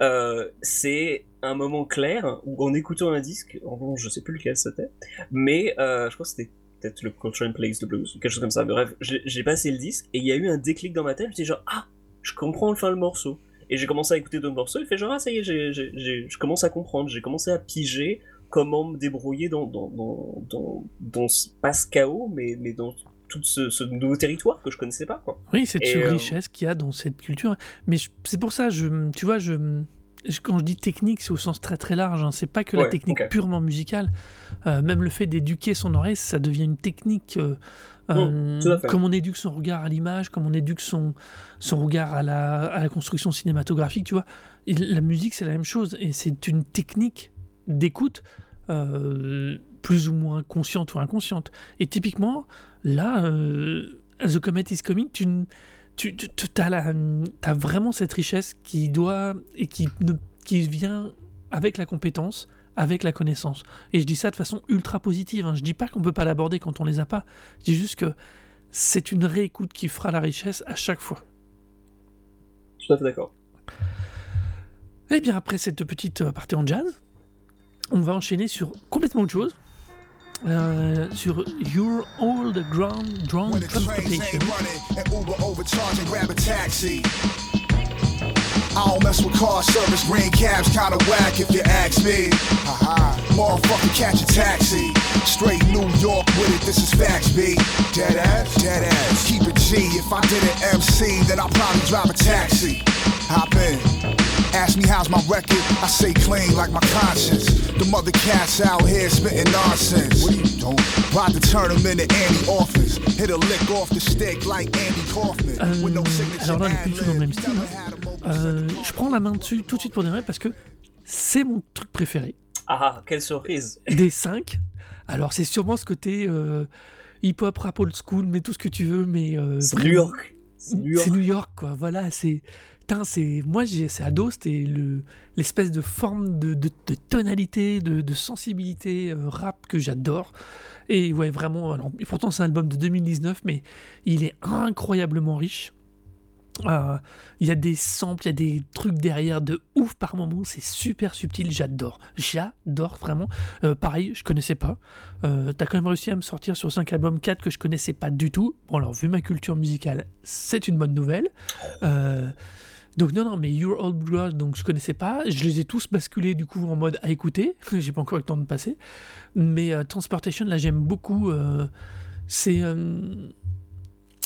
Euh, c'est un moment clair où en écoutant un disque, en bon, je sais plus lequel c'était, mais euh, je crois que c'était peut-être le Coltrane Plays the Blues, ou quelque chose comme ça. Bref, j'ai passé le disque et il y a eu un déclic dans ma tête. Je dit genre ah, je comprends enfin le morceau. Et j'ai commencé à écouter d'autres morceaux. Il fait genre ah ça y est, je commence à comprendre. J'ai commencé à piger comment me débrouiller dans dans dans dans, dans ce chaos, mais mais dans tout ce, ce nouveau territoire que je connaissais pas quoi. Oui, cette Et, euh, richesse qu'il y a dans cette culture. Mais c'est pour ça, je, tu vois, je- quand je dis technique, c'est au sens très très large. hein. C'est pas que la technique purement musicale. Euh, même le fait d'éduquer son oreille, ça devient une technique. euh, euh, à fait. comme on éduque son regard à l'image, comme on éduque son, son regard à la, à la construction cinématographique, tu vois. Et la musique, c'est la même chose. Et c'est une technique d'écoute euh, plus ou moins consciente ou inconsciente. Et typiquement, là, euh, The Comet is Coming, tu, tu, tu as, vraiment cette richesse qui doit et qui, ne- qui vient avec la compétence, avec la connaissance. Et je dis ça de façon ultra positive. Hein. Je dis pas qu'on peut pas l'aborder quand on les a pas. Je dis juste que c'est une réécoute qui fera la richesse à chaque fois. À fait d'accord. Et bien après cette petite euh, partie en jazz, on va enchaîner sur complètement autre chose. Euh, sur Your Old Ground Drone When the trains Transportation. ain't running and Uber overcharge and grab a taxi. I don't mess with car service, green cabs kinda whack if you ask me. Haha, motherfucker, catch a taxi. Straight New York with it, this is facts, B. Dead ass, dead ass. Keep it G. If I did an MC, then I'll probably drive a taxi. Hop in. Ask me how's my record, I say clean like my conscience. The mother cats out here spitting nonsense. What are you doing? About to turn them into Andy Office. Hit a lick off the stick like Andy Kaufman. With no Euh, signature alors là, on est plus du tout dans le même ad-libs. style. Never hein. had a more Euh, je prends la main dessus tout de suite pour démarrer parce que c'est mon truc préféré. Ah ah, quelle surprise. Des 5. Alors c'est sûrement ce côté euh, hip-hop, rap old school, mais tout ce que tu veux, mais euh, C'est vraiment- New York. C'est New York. C'est New York, quoi. Voilà, c'est. C'est. Moi, c'est ado, c'était le l'espèce de forme de, tonalité, de, sensibilité euh, rap que j'adore. Et ouais, vraiment. Pourtant, c'est un album de 2019, mais il est incroyablement riche. Euh, Il y a des samples, il y a des trucs derrière de ouf par moment. C'est super subtil, j'adore. J'adore vraiment. Euh, pareil, je connaissais pas. T'as quand même réussi à me sortir sur 5 albums 4 que je connaissais pas du tout. Bon, alors, vu ma culture musicale, c'est une bonne nouvelle. Donc, non, non, mais Your Old Blood, donc je connaissais pas. Je les ai tous basculés du coup en mode à écouter. J'ai pas encore eu le temps de passer. Mais euh, Transportation, là, j'aime beaucoup. euh, c'est euh,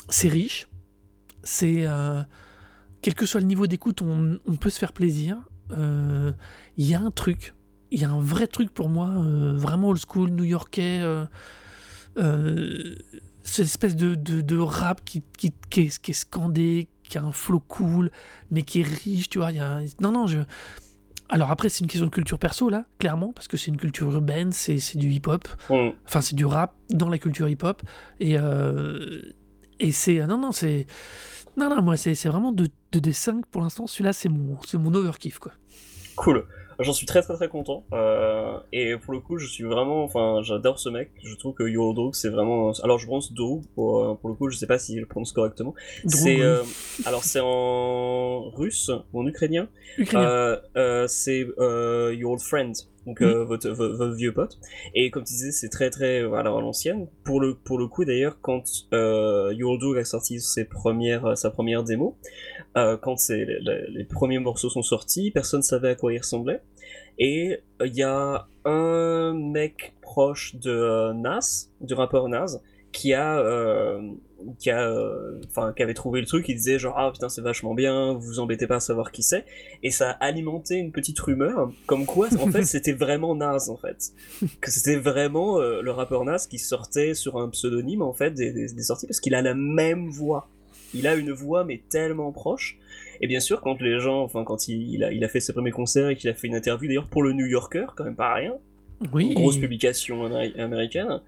c'est riche. C'est. quel que soit le niveau d'écoute, on, peut se faire plaisir. Il y a un truc, il y a un vrai truc pour moi, vraiment old school, new-yorkais. cette espèce de, de, de rap qui, qui, qui, est, qui est scandé, qui a un flow cool, mais qui est riche, tu vois. Y a... Non, non, je. Alors après, c'est une question de culture perso, là, clairement, parce que c'est une culture urbaine, c'est c'est du hip-hop. Mm. Enfin, c'est du rap dans la culture hip-hop. Et, euh, et c'est. Non, non, c'est. Non, non, moi, c'est c'est vraiment de, de des 5 pour l'instant. Celui-là, c'est mon, c'est mon overkiff, quoi. Cool. J'en suis très très très content. Euh, et pour le coup, je suis vraiment, enfin, j'adore ce mec. Je trouve que Yo Dog, c'est vraiment. Alors, je prononce Do pour, euh, pour le coup. Je sais pas si je le prononce correctement. C'est euh, alors c'est en russe ou en ukrainien? Ukrainien. Euh, euh, c'est euh, Your Old Friend, donc Oui. euh, votre, vo- votre vieux pote. Et comme tu disais, c'est très très euh, voilà, à l'ancienne. Pour le, pour le coup d'ailleurs, quand euh, Your Dog a sorti ses premières, sa première démo, euh, quand les, les premiers morceaux sont sortis, personne savait à quoi ils ressemblaient. Et il y a un mec proche de euh, Nas, du rappeur Nas, qui a, euh, qui a, euh, qui avait trouvé le truc, il disait genre ah putain c'est vachement bien, vous vous embêtez pas à savoir qui c'est, et ça a alimenté une petite rumeur, comme quoi en fait c'était vraiment Nas en fait, que c'était vraiment euh, le rappeur Nas qui sortait sur un pseudonyme en fait des, des, des sorties parce qu'il a la même voix, il a une voix mais tellement proche. Et bien sûr, quand les gens, enfin, quand il, il a, il a fait ses premiers concerts et qu'il a fait une interview, d'ailleurs pour le New Yorker, quand même pas rien, oui. grosse publication améri- américaine.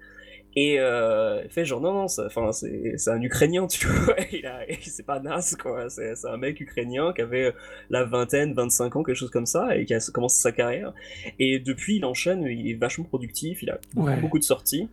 Et euh, il fait genre non non, enfin c'est c'est un Ukrainien tu vois, il a c'est pas Nas quoi, c'est c'est un mec ukrainien qui avait la vingtaine, 25 ans quelque chose comme ça et qui a commencé sa carrière. Et depuis il enchaîne, il est vachement productif, il a Ouais. beaucoup de sorties.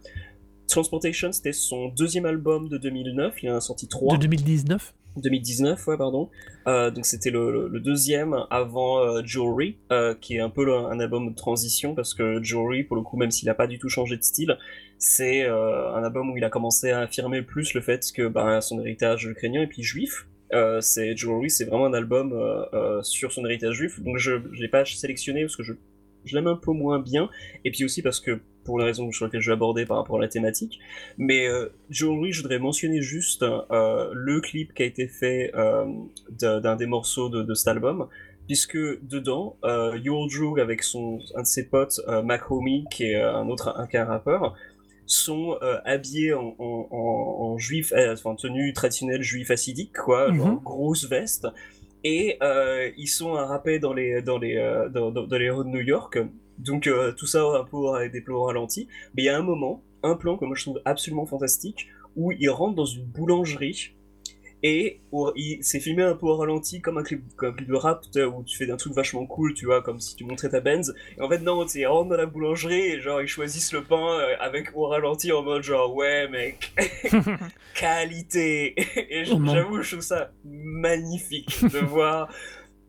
Transportation c'était son deuxième album de 2009, il en a sorti trois. De 2019. 2019, ouais, pardon. Euh, donc c'était le, deuxième avant euh, Jewelry, euh, qui est un peu un album de transition parce que Jewelry, pour le coup, même s'il a pas du tout changé de style, c'est un album où il a commencé à affirmer plus le fait que ben, son héritage ukrainien et puis juif. C'est Jewelry, c'est vraiment un album sur son héritage juif. Donc je je l'ai pas sélectionné parce que je je l'aime un peu moins bien et puis aussi parce que pour les raisons sur lesquelles je vais aborder par rapport à la thématique. Mais euh, je voudrais mentionner juste euh, le clip qui a été fait euh, d'un des morceaux de, de cet album, puisque dedans, euh, Yo Drug avec son un de ses potes, euh, Mac Homie, qui est un autre un, rappeur, sont euh, habillés en, en, en, en juif, euh, enfin tenue traditionnelle juif acidique, quoi, genre Mhm. grosse veste. Et euh, ils sont à rapper dans les dans les dans, dans, dans les rues de New York. Donc euh, tout ça un peu avec des plans ralentis. Mais il y a un moment, un plan que moi je trouve absolument fantastique, où ils rentrent dans une boulangerie et il s'est filmé un peu au ralenti comme un clip, comme un clip de rap où tu fais un truc vachement cool, tu vois, comme si tu montrais ta Benz. Et en fait non, tu rentrent dans la boulangerie et genre ils choisissent le pain euh, avec au ralenti en mode genre ouais mec, qualité. Et Oh j'avoue, je trouve ça magnifique de voir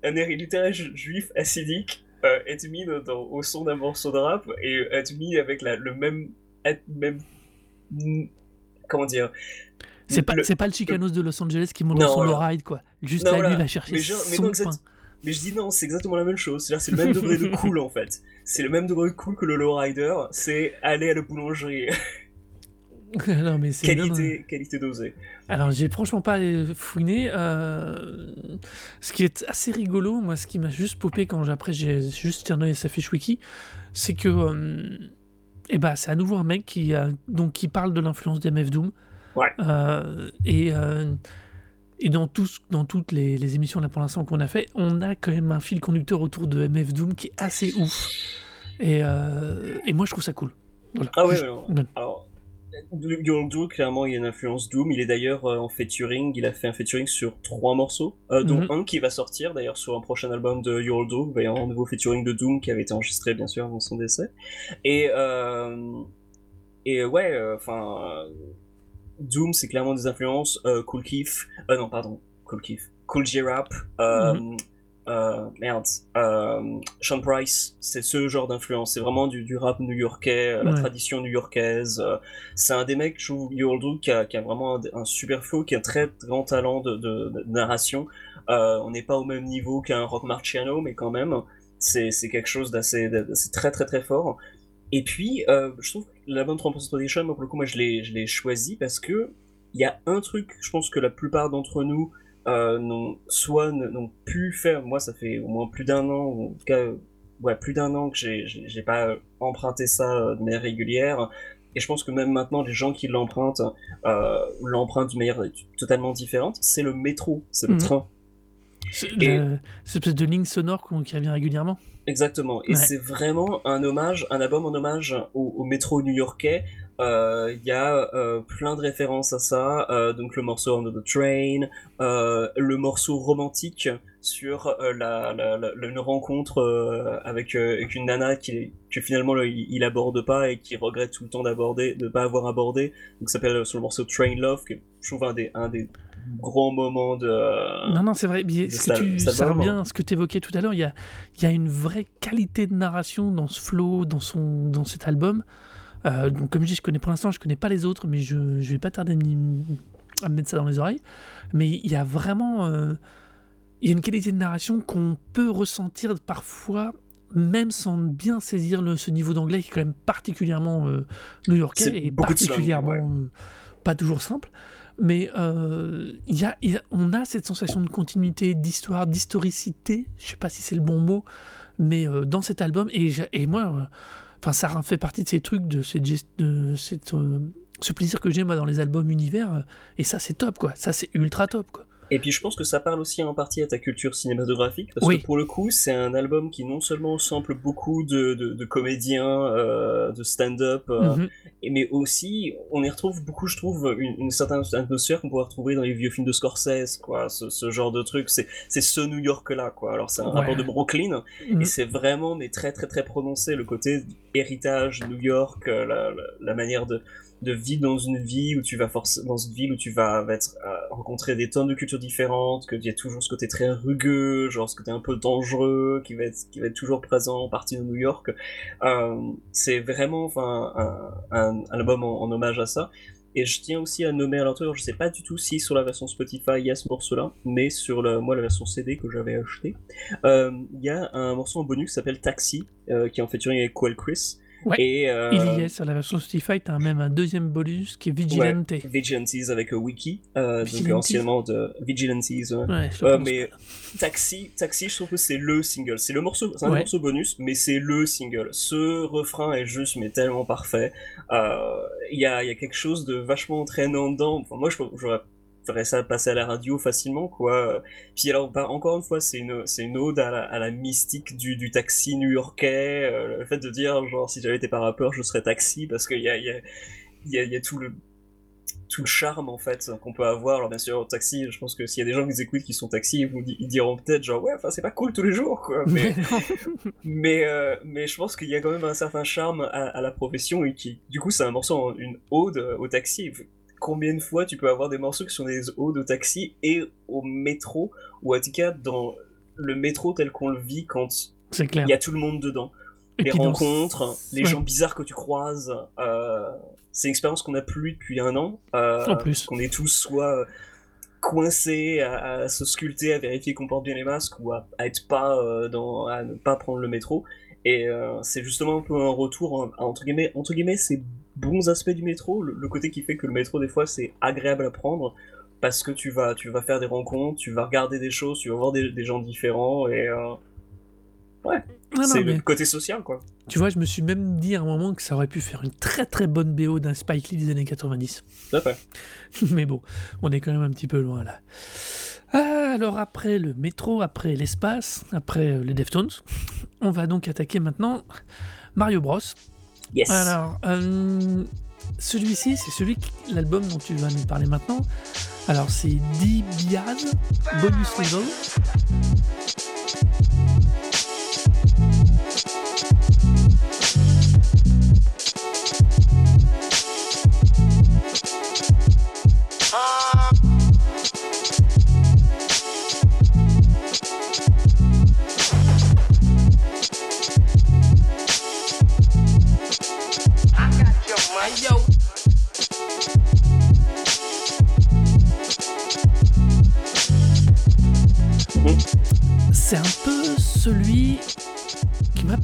un héritage juif acidique euh, être mis dans- dans- au son d'un morceau de rap et être mis avec la, le même, même, mm, comment dire, C'est pas, le- pas le Chicanos de Los Angeles qui monte Non, son voilà. lowride, quoi. Juste Non, là, voilà. lui, il va chercher Mais genre- mais son non, exact- pain. Mais je dis non, c'est exactement la même chose. C'est le même degré de cool en fait. C'est le même degré de cool que le lowrider, c'est aller à la boulangerie. non, mais qualité, qualité dosée. Alors, j'ai franchement pas fouiné. euh, Ce qui est assez rigolo, moi, ce qui m'a juste popé quand j'ai- après j'ai juste terminé sa fiche wiki, c'est que euh, eh ben, c'est à nouveau un mec qui, a- donc, qui parle de l'influence d'MF Doom. Ouais. Euh, et, euh, et dans, tous, dans toutes les, les émissions là pour l'instant qu'on a fait, on a quand même un fil conducteur autour de MF Doom qui est assez ouf. Et, euh, et moi, je trouve ça cool. Voilà. Ah ouais, Juste- ouais, ouais. voilà. Alors, Young Drew, clairement, il y a une influence Doom. Il est d'ailleurs euh, en featuring. Il a fait un featuring sur trois morceaux, euh, dont Mhm. un qui va sortir d'ailleurs sur un prochain album de Your Drew. Il va y avoir un nouveau featuring de Doom qui avait été enregistré, bien sûr, avant son décès. Et, euh, et ouais, enfin, Doom, c'est clairement des influences. Cool euh, non, pardon, Cool Keith, Cool J-Rap, euh, merde, euh, Sean Price, c'est ce genre d'influence. C'est vraiment du, du rap new-yorkais, euh, la Ouais. tradition new-yorkaise. euh, c'est un des mecs, je trouve, Yo Old qui a, qui a vraiment un, un super flow, qui a un très grand talent de, de- de narration. Euh, on n'est pas au même niveau qu'un Rock Marciano, mais quand même, c'est quelque chose d'assez très très très fort. Et puis, euh, je trouve que l'album Transportation, moi, pour le coup, moi, je l'ai je l'ai choisi parce que il y a un truc, je pense que la plupart d'entre nous euh, n'ont soit ne- n'ont pu faire. Moi, ça fait au moins plus d'un an, ou en tout cas, ouais, plus d'un an que j'ai j'ai j'ai pas emprunté ça euh, de manière régulière. Et je pense que même maintenant, les gens qui l'empruntent euh, l'empruntent d'une manière totalement différente. C'est le métro, c'est le Mhm. train. C'est Et- le- cette espèce de ligne sonore qu'on- qui revient régulièrement. Exactement. Et Ouais. c'est vraiment un hommage, un album en hommage au, au métro new-yorkais. Euh, Il y a euh, plein de références à ça. Euh, donc le morceau Under the Train, le morceau romantique sur la, la, la- une rencontre avec, avec une nana qui, que finalement le- il, aborde pas et qui regrette tout le temps d'aborder, de pas avoir abordé. Donc ça s'appelle sur le morceau Train Love, qui est, je trouve un des, un des grands moments de. Non, non, c'est vrai. mais Ce que tu, ça revient à ce que tu évoquais tout à l'heure. Il y a, y a une vraie qualité de narration dans ce flow, dans, son, dans cet album. Euh, donc, comme je dis, je connais pour l'instant, je connais pas les autres, mais je, je vais pas tarder à, me mettre ça dans les oreilles. Mais il y a vraiment. euh, il y a une qualité de narration qu'on peut ressentir parfois, même sans bien saisir le, ce niveau d'anglais qui est quand même particulièrement euh, new-yorkais et slang, particulièrement ouais. euh, pas toujours simple. Mais y a, y a- on a cette sensation de continuité, d'histoire, d'historicité. Je sais pas si c'est le bon mot, mais dans cet album, et, moi, enfin, ça fait partie de ces trucs, de, cette, de euh, ce plaisir que j'ai moi dans les albums univers. euh, et ça, c'est top, quoi. Ça, c'est ultra top, quoi. Et puis je pense que ça parle aussi en partie à ta culture cinématographique, parce Oui. que pour le coup, c'est un album qui non seulement sample beaucoup de, de, de comédiens, euh, de stand-up, euh, Mhm. mais aussi on y retrouve beaucoup, je trouve, une, une certaine atmosphère qu'on pourrait retrouver dans les vieux films de Scorsese, quoi, ce, ce genre de truc. C'est ce New York-là, quoi. Alors c'est un Ouais. rapport de Brooklyn, Mhm. et c'est vraiment, mais très très très prononcé, le côté héritage New York, euh, la, la, la manière de, de vivre dans une vie où tu vas forcément dans une ville où tu vas, va être, euh, rencontrer des tonnes de cultures différentes, qu'il y a toujours ce côté très rugueux, genre ce côté un peu dangereux, qui va être, qui va être toujours présent en partie de New York. Euh, c'est vraiment, enfin, un, album en, hommage à ça. Et je tiens aussi à nommer à l'intérieur, je sais pas du tout si sur la version Spotify il y a ce morceau-là, mais sur la, moi la version CD que j'avais acheté, euh, il y a un morceau en bonus qui s'appelle Taxi, qui est en featuring avec Quell Chris. Ouais, et, euh, Il y est sur la version Spotify, t'as même un deuxième bonus qui est Vigilante. Ouais, Vigilantes avec euh, Wiki, euh, donc Vigilantes anciennement de Vigilantes. ouais. Euh, mais. Taxi, Taxi, je trouve que c'est le single. C'est le morceau, c'est un morceau bonus, mais c'est le single. Ce refrain est juste, mais tellement parfait. Euh, Il y, a, y a quelque chose de vachement entraînant dedans. Enfin, moi, je j'aurais ferais ça passer à la radio facilement, quoi. Puis alors, bah, encore une fois, c'est une, c'est une ode à la, à la mystique du, du taxi new-yorkais. euh, le fait de dire, genre, si j'avais été pas rappeur, je serais taxi, parce qu'il y a, y a, y a, il y a tout le tout le charme en fait qu'on peut avoir. Alors bien sûr, au taxi, je pense que s'il y a des gens qui nous écoutent qui sont taxis, ils, vous di- ils diront peut-être genre ouais, enfin c'est pas cool tous les jours quoi. Mais mais euh, mais je pense qu'il y a quand même un certain charme à, à la profession et qui du coup c'est un morceau, en- une ode au taxi. Combien de fois tu peux avoir des morceaux qui sont des odes au taxi et au métro ou en tout cas dans le métro tel qu'on le vit quand c'est il y a tout le monde dedans Et les rencontres, les Ouais. gens bizarres que tu croises. euh, c'est une expérience qu'on n'a plus depuis un an. euh, En plus. Qu'on est tous soit euh, coincés à, à se sculpter, à vérifier qu'on porte bien les masques ou à, à être pas euh, dans, à ne pas prendre le métro. Et c'est justement un peu un retour entre guillemets, entre guillemets, ces bons aspects du métro, le, le côté qui fait que le métro des fois c'est agréable à prendre parce que tu vas, tu vas faire des rencontres, tu vas regarder des choses, tu vas voir des, des gens différents et euh, non, c'est mais le côté social quoi. tu vois, je me suis même dit à un moment que ça aurait pu faire une très très bonne BO d'un Spike Lee des années 90. Tout à fait. Mais bon, on est quand même un petit peu loin là. Ah, alors après le métro, après l'espace, après euh, les Deftones, on va donc attaquer maintenant Mario Bros. Alors, euh, celui-ci, c'est celui, l'album dont tu vas nous parler maintenant. Alors, c'est D-Biaz, Bonus Level.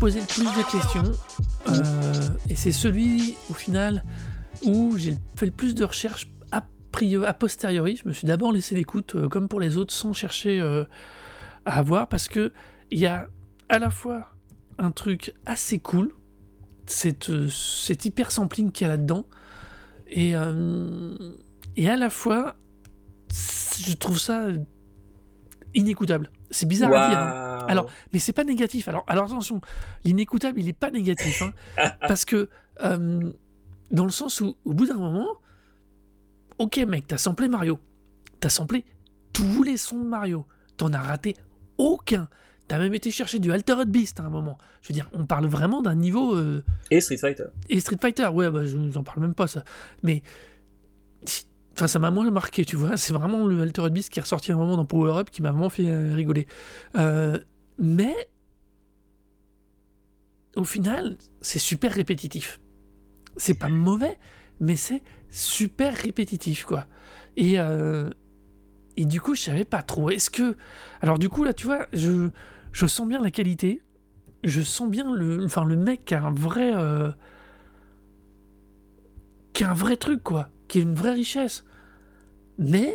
Posé le plus de questions. Euh, et c'est celui, au final, où j'ai fait le plus de recherches pris euh, a posteriori. Je me suis d'abord laissé l'écoute, euh, comme pour les autres, sans chercher euh, à avoir, parce que il y a à la fois un truc assez cool, euh, cet hyper sampling qu'il y a là-dedans, et, et à la fois, je trouve ça inécoutable. C'est bizarre à dire. hein. Alors, mais c'est pas négatif. Alors, alors attention, l'inécoutable, il est pas négatif, hein, parce que euh, dans le sens où, au bout d'un moment, ok mec, t'as samplé Mario, t'as samplé tous les sons de Mario, t'en as raté aucun. T'as même été chercher du Altered Beast à un moment. Je veux dire, on parle vraiment d'un niveau euh, Et Street Fighter. et Street Fighter. Ouais, bah, je n'en parle même pas ça. Mais Enfin, ça m'a moins marqué, tu vois. C'est vraiment le Altered Beast qui est ressorti un moment dans Power Up qui m'a vraiment fait euh, rigoler. Euh, mais au final, c'est super répétitif. C'est pas mauvais, mais c'est super répétitif, quoi. Et, euh, et du coup, je savais pas trop. Est-ce que. Alors, du coup, là, tu vois, je, je sens bien la qualité. Je sens bien le, enfin, le mec qui a un vrai. qui a un vrai truc, quoi. Qui a une vraie richesse. Mais.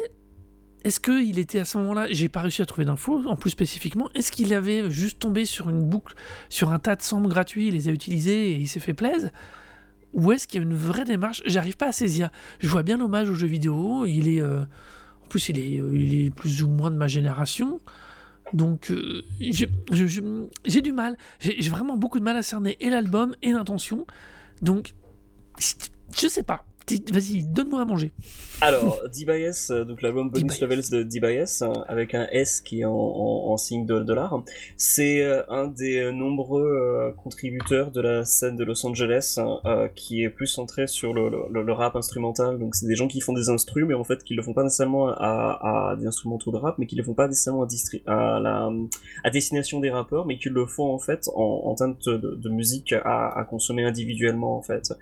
Est-ce qu'il était à ce moment-là, j'ai pas réussi à trouver d'infos, en plus spécifiquement, est-ce qu'il avait juste tombé sur une boucle, sur un tas de samples gratuits, il les a utilisés et il s'est fait plaisir? Ou est-ce qu'il y a une vraie démarche? J'arrive pas à saisir. Je vois bien l'hommage aux jeux vidéo, il est. euh, en plus, il est, euh, il est plus ou moins de ma génération. Donc, euh, j'ai du mal. J'ai vraiment beaucoup de mal à cerner et l'album et l'intention. Donc, je sais pas. Vas-y, donne-moi à manger. Alors, D-Bias, euh, donc l'album Bonus. Levels de D-Bias, euh, avec un S qui est en, en- en signe de dollar, c'est euh, un des nombreux contributeurs de la scène de Los Angeles euh, qui est plus centré sur le, le- le rap instrumental. Donc, c'est des gens qui font des instrus, mais en fait, qui le font pas nécessairement à, à des instrumentaux de rap, mais qui le font pas nécessairement à, distri- à, la, à destination des rappeurs, mais qui le font en fait en, en termes de, de- de musique à, à consommer individuellement en fait.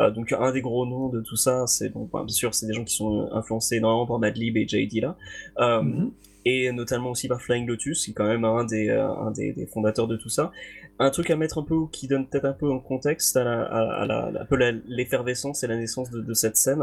Euh, donc un des gros noms de tout ça, c'est bon, bien sûr, c'est des gens qui sont influencés énormément par Madlib et J.D. là, euh, Mhm. et notamment aussi par Flying Lotus, qui est quand même un des, euh, un des, des fondateurs de tout ça. Un truc à mettre un peu, qui donne peut-être un peu un contexte à la, à, à la, un peu la- l'effervescence et la naissance de, de cette scène.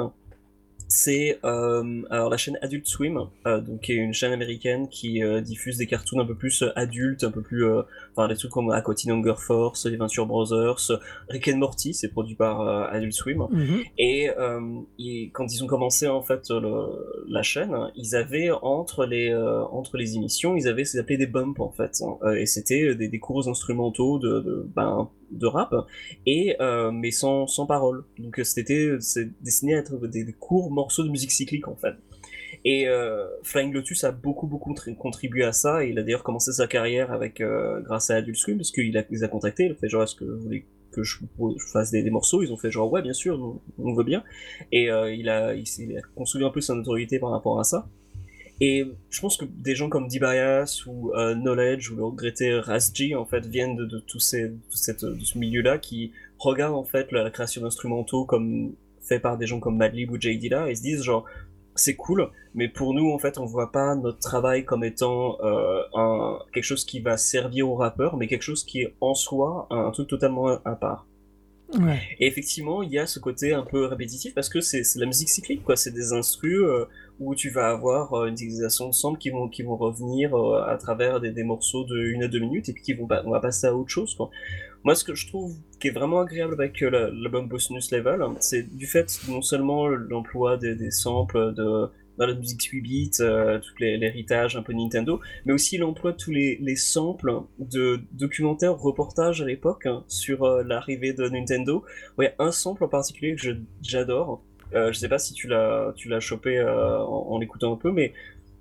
C'est euh, alors la chaîne Adult Swim, euh, donc qui est une chaîne américaine qui euh, diffuse des cartoons un peu plus euh, adultes, un peu plus, euh, enfin des trucs comme Aqua Teen Hunger Force, les Venture Brothers, Rick and Morty, c'est produit par euh, Adult Swim. Mhm. Et euh, ils- quand ils ont commencé en fait le- la chaîne, ils avaient entre les euh, entre les émissions, ils avaient ce qu'ils appelaient des bumps en fait, hein. Euh, et c'était des, des cours instrumentaux de de, ben, de rap et euh, mais sans sans parole. Donc c'était c'est destiné à être des, des courts morceaux de musique cyclique en fait. Et euh, Flying Lotus a beaucoup beaucoup tri- contribué à ça. Et il a d'ailleurs commencé sa carrière avec euh, grâce à Adult Swim parce qu'il les a contactés. Il a fait genre est-ce que vous voulez que je, fasse des, morceaux? Ils ont fait genre ouais bien sûr, on, veut bien. Et euh, il a il, il a construit un peu sa notoriété par rapport à ça. Et je pense que des gens comme D-Bias ou euh, Knowledge ou le regretté Rasji en fait viennent de, tous ces ce milieu-là qui regardent en fait la, la création d'instrumentaux comme fait par des gens comme Madlib ou J. Dilla et se disent genre c'est cool, mais pour nous, en fait, on voit pas notre travail comme étant euh, un, quelque chose qui va servir aux rappeurs, mais quelque chose qui est en soi un, truc totalement à, à part. Ouais. Et effectivement, il y a ce côté un peu répétitif parce que c'est la musique cyclique, quoi. C'est des instrus euh, où tu vas avoir euh, une utilisation de samples qui vont, qui vont revenir à travers des, des morceaux de une à deux minutes et puis qui vont on va passer à autre chose, quoi. Moi, ce que je trouve qui est vraiment agréable avec euh, la- l'album Bonus Level, hein, c'est du fait non seulement l'emploi des, samples de dans la musique 8 bits, euh, tout l'héritage un peu Nintendo, mais aussi l'emploi de tous les, les samples de documentaires, reportages à l'époque hein, sur euh, l'arrivée de Nintendo. Ouais, un sample en particulier que j'adore. Euh, je sais pas si tu l'as tu l'as chopé en, en l'écoutant un peu, mais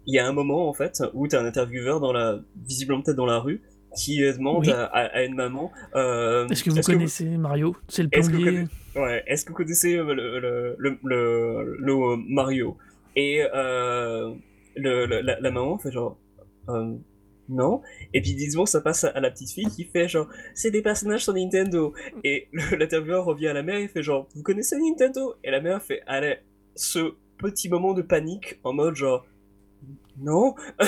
il y a un moment en fait où t'as un intervieweur dans la visiblement peut-être dans la rue qui demande Oui. à, une maman. euh, Est-ce que vous connaissez Mario? C'est le est-ce que plombier. Ouais, est-ce que vous connaissez euh, le, le, le, le, euh, Mario? Et euh, la, la maman fait genre euh, non. Et puis disons ça passe à, à la petite fille qui fait genre c'est des personnages sur Nintendo. Et l'intervieweur revient à la mère et fait genre vous connaissez Nintendo? Et la mère fait allez ce petit moment de panique en mode genre non.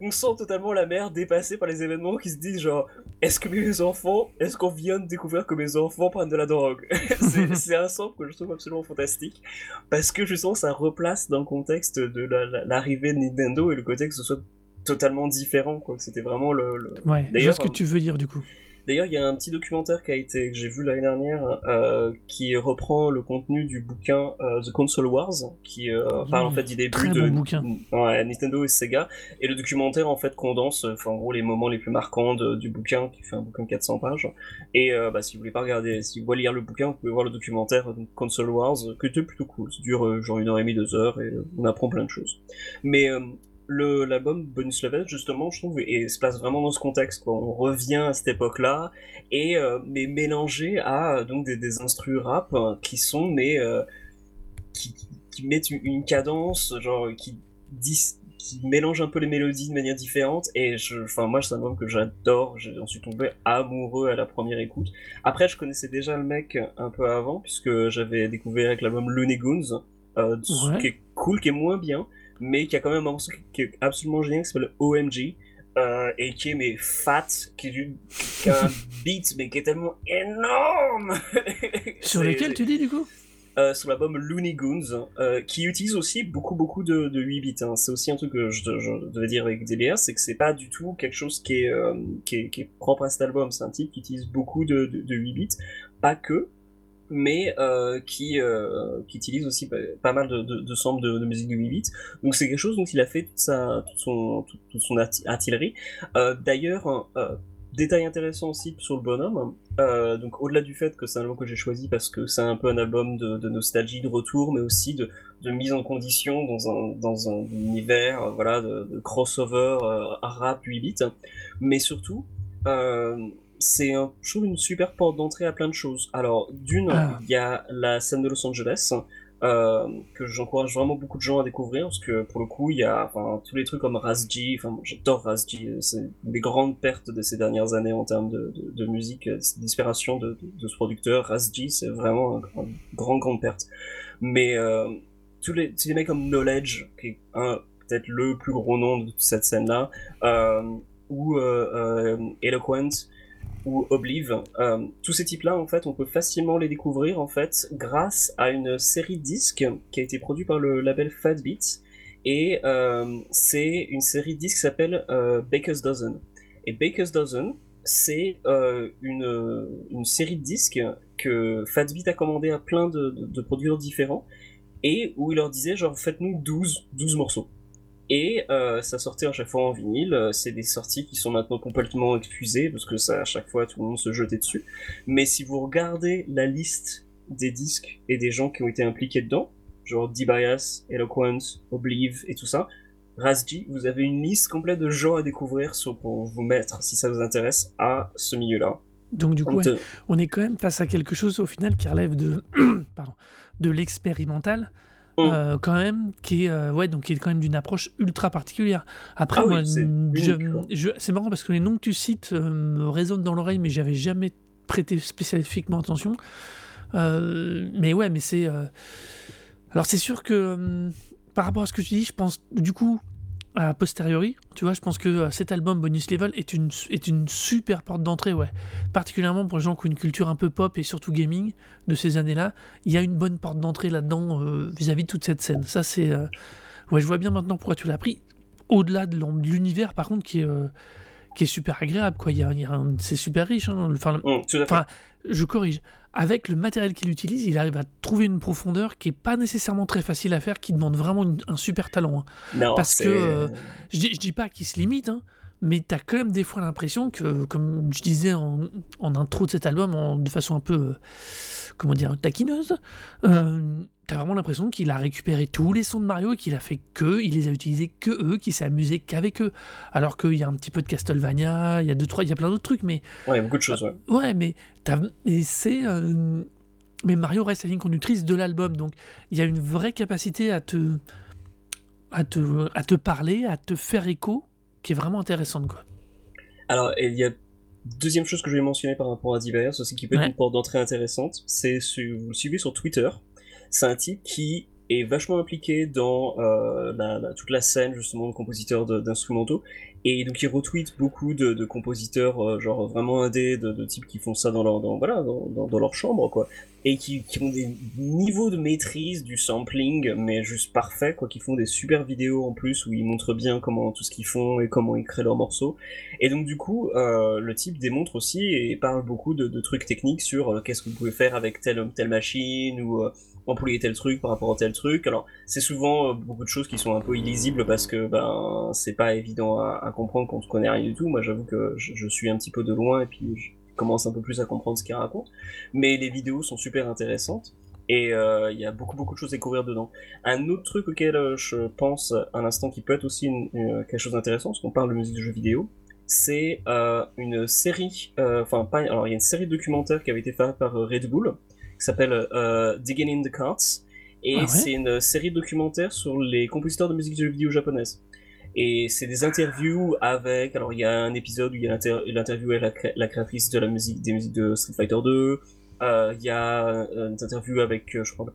on sent totalement la mère dépassée par les événements qui se disent genre est-ce que mes enfants, est-ce qu'on vient de découvrir que mes enfants prennent de la drogue? C'est un sample que je trouve absolument fantastique parce que je sens que ça replace dans le contexte de la- la- l'arrivée de Nintendo et le contexte soit totalement différent quoi. C'était vraiment le, le- Ouais, D'ailleurs, ce que tu veux dire du coup. D'ailleurs, il y a un petit documentaire qui a été que j'ai vu l'année dernière euh, qui reprend le contenu du bouquin euh, The Console Wars, qui euh, parle en fait du début de bon ouais, Nintendo et Sega. Et le documentaire en fait condense, euh, enfin en gros les moments les plus marquants de- du bouquin, qui fait un bouquin de 400 pages. Et euh, bah, si vous voulez pas regarder, si vous voulez lire le bouquin, vous pouvez voir le documentaire donc, Console Wars, euh, qui était plutôt cool. Ça dure euh, genre une heure et demie, deux heures, et euh, on apprend plein de choses. Mais euh, l'album Bonus Level justement je trouve et se place vraiment dans ce contexte quoi. on revient à cette époque là et euh, mais mélangé à donc des, des instrus rap euh, qui sont mais euh, qui, qui mettent une, une cadence genre qui dis- qui mélange un peu les mélodies de manière différente et je enfin moi c'est un album que j'adore j'en suis tombé amoureux à la première écoute après je connaissais déjà le mec un peu avant puisque j'avais découvert avec l'album Looney Goons euh, Ouais. qui est cool qui est moins bien mais qui a quand même un morceau qui- est absolument génial qui s'appelle OMG euh, et qui est mais fat qui, est du- qui a un beat mais qui est tellement énorme Sur lesquels tu dis du coup? Euh, sur l'album Looney Goons, euh, qui utilise aussi beaucoup beaucoup de, de 8 bits. hein. C'est aussi un truc que je, je devais dire avec DBR, c'est que c'est pas du tout quelque chose qui est, qui est, qui est propre à cet album. C'est un type qui utilise beaucoup de, de, de 8 bits, pas que, mais euh, qui, euh, qui utilise aussi pas, mal de, de, de samples de, de musique de 8 bits. Donc c'est quelque chose dont il a fait toute, sa, toute son, toute, son arti- artillerie. Euh, D'ailleurs, euh, détail intéressant aussi sur le bonhomme, euh, donc au-delà du fait que c'est un album que j'ai choisi parce que c'est un peu un album de, nostalgie, de retour, mais aussi de, mise en condition dans un, dans un univers voilà, de, de crossover euh, rap 8 bits, mais surtout, euh, c'est un, je trouve une super porte d'entrée à plein de choses. Alors, d'une, il Ah. y a la scène de Los Angeles, euh, que j'encourage vraiment beaucoup de gens à découvrir, parce que pour le coup, il y a enfin, tous les trucs comme Raz G, enfin, j'adore Raz G, c'est des grandes pertes de ces dernières années en termes de, de, de musique, euh, d'inspiration de, de, de ce producteur. Raz G, c'est vraiment un- une grande, grande perte. Mais euh, tous, les, tous les mecs comme Knowledge, qui est un- peut-être le plus gros nom de toute cette scène-là, euh, ou euh, euh, Eloquent, ou Oblive, euh, tous ces types-là, en fait, on peut facilement les découvrir, en fait, grâce à une série de disques qui a été produite par le label Fat Beats, et euh, c'est une série de disques qui s'appelle euh, Baker's Dozen. Et Baker's Dozen, c'est euh, une, une série de disques que Fat Beat a commandé à plein de, de, de producteurs différents, et où il leur disait, genre, faites-nous 12, 12 morceaux. Et euh, ça sortait à chaque fois en vinyle. Euh, C'est des sorties qui sont maintenant complètement excusées parce que ça, à chaque fois, tout le monde se jetait dessus. Mais si vous regardez la liste des disques et des gens qui ont été impliqués dedans, genre D-Bias, Eloquent, Oblive et tout ça, Razji, vous avez une liste complète de gens à découvrir sur, pour vous mettre, si ça vous intéresse, à ce milieu-là. Donc du coup, ouais, euh, on est quand même face à quelque chose au final qui relève de, pardon, de l'expérimental. Mm. euh, quand même qui est euh, ouais donc qui est quand même d'une approche ultra particulière. Après Ah moi c'est marrant parce que les noms que tu cites euh, me résonnent dans l'oreille mais j'avais jamais prêté spécifiquement attention. Mais ouais mais c'est alors c'est sûr que par rapport à ce que tu dis je pense du coup a posteriori, tu vois, je pense que euh, cet album Bonus Level est une, est une super porte d'entrée, ouais. Particulièrement pour les gens qui ont une culture un peu pop et surtout gaming de ces années-là. Il y a une bonne porte d'entrée là-dedans euh, vis-à-vis de toute cette scène. Ça, c'est. euh, Ouais, je vois bien maintenant pourquoi tu l'as pris. Au-delà de l'univers, par contre, qui est, euh, qui est super agréable, quoi. Il y a, il y a un- C'est super riche, hein. Enfin, fait. Enfin, je corrige. Avec le matériel qu'il utilise, il arrive à trouver une profondeur qui est pas nécessairement très facile à faire, qui demande vraiment une- un super talent. hein. non, parce que, euh, Je dis, je dis pas qu'il se limite, hein, mais tu as quand même des fois l'impression que, comme je disais en, en intro de cet album, en- de façon un peu, euh, comment dire, taquineuse, euh, tu as vraiment l'impression qu'il a récupéré tous les sons de Mario et qu'il a fait que, il les a utilisés que eux, qu'il s'est amusé qu'avec eux. Alors qu'il y a un petit peu de Castlevania, il y a deux, trois, il y a plein d'autres trucs, mais Ouais, beaucoup de choses, ouais. Ouais, mais t'as- c'est euh, mais Mario reste la ligne conductrice de l'album, donc il y a une vraie capacité à te à te à te parler, à te faire écho, qui est vraiment intéressante quoi. Alors, il y a deuxième chose que je vais mentionner par rapport à Divers, aussi qui peut être Ouais. une porte d'entrée intéressante, c'est si vous le suivez sur Twitter, c'est un type qui est vachement impliqué dans euh, toute la scène justement de compositeurs d'instrumentaux. Et donc il retweet beaucoup de, compositeurs euh, genre vraiment indés de, types qui font ça dans leur chambre quoi. Et qui, ont des niveaux de maîtrise du sampling mais juste parfait quoi qui font des super vidéos en plus où ils montrent bien comment tout ce qu'ils font et comment ils créent leurs morceaux. Et donc du coup euh, le type démontre aussi et parle beaucoup de, trucs techniques sur qu'est-ce que vous pouvez faire avec telle telle machine ou employer tel truc par rapport à tel truc. Alors, c'est souvent euh, beaucoup de choses qui sont un peu illisibles parce que ben c'est pas évident à, comprendre quand on connaît rien du tout. Moi, j'avoue que je, suis un petit peu de loin et puis je commence un peu plus à comprendre ce qu'il raconte. Mais les vidéos sont super intéressantes et euh, il y a beaucoup beaucoup de choses à découvrir dedans. Un autre truc auquel euh, je pense à l'instant qui peut être aussi quelque chose d'intéressant, parce qu'on parle de musique de jeux vidéo, c'est une série, enfin pas, alors il y a une série de documentaires qui avait été faite par Red Bull, qui s'appelle euh, Digging in the Cards, et Ah ouais? c'est une série de documentaires sur les compositeurs de musique de jeux vidéo japonaises. Et c'est des interviews avec, alors il y a un épisode où il y a l'inter- l'interview avec la, cré- la créatrice de la musique, des musiques de Street Fighter 2, euh, il y a euh, une interview avec, je crois,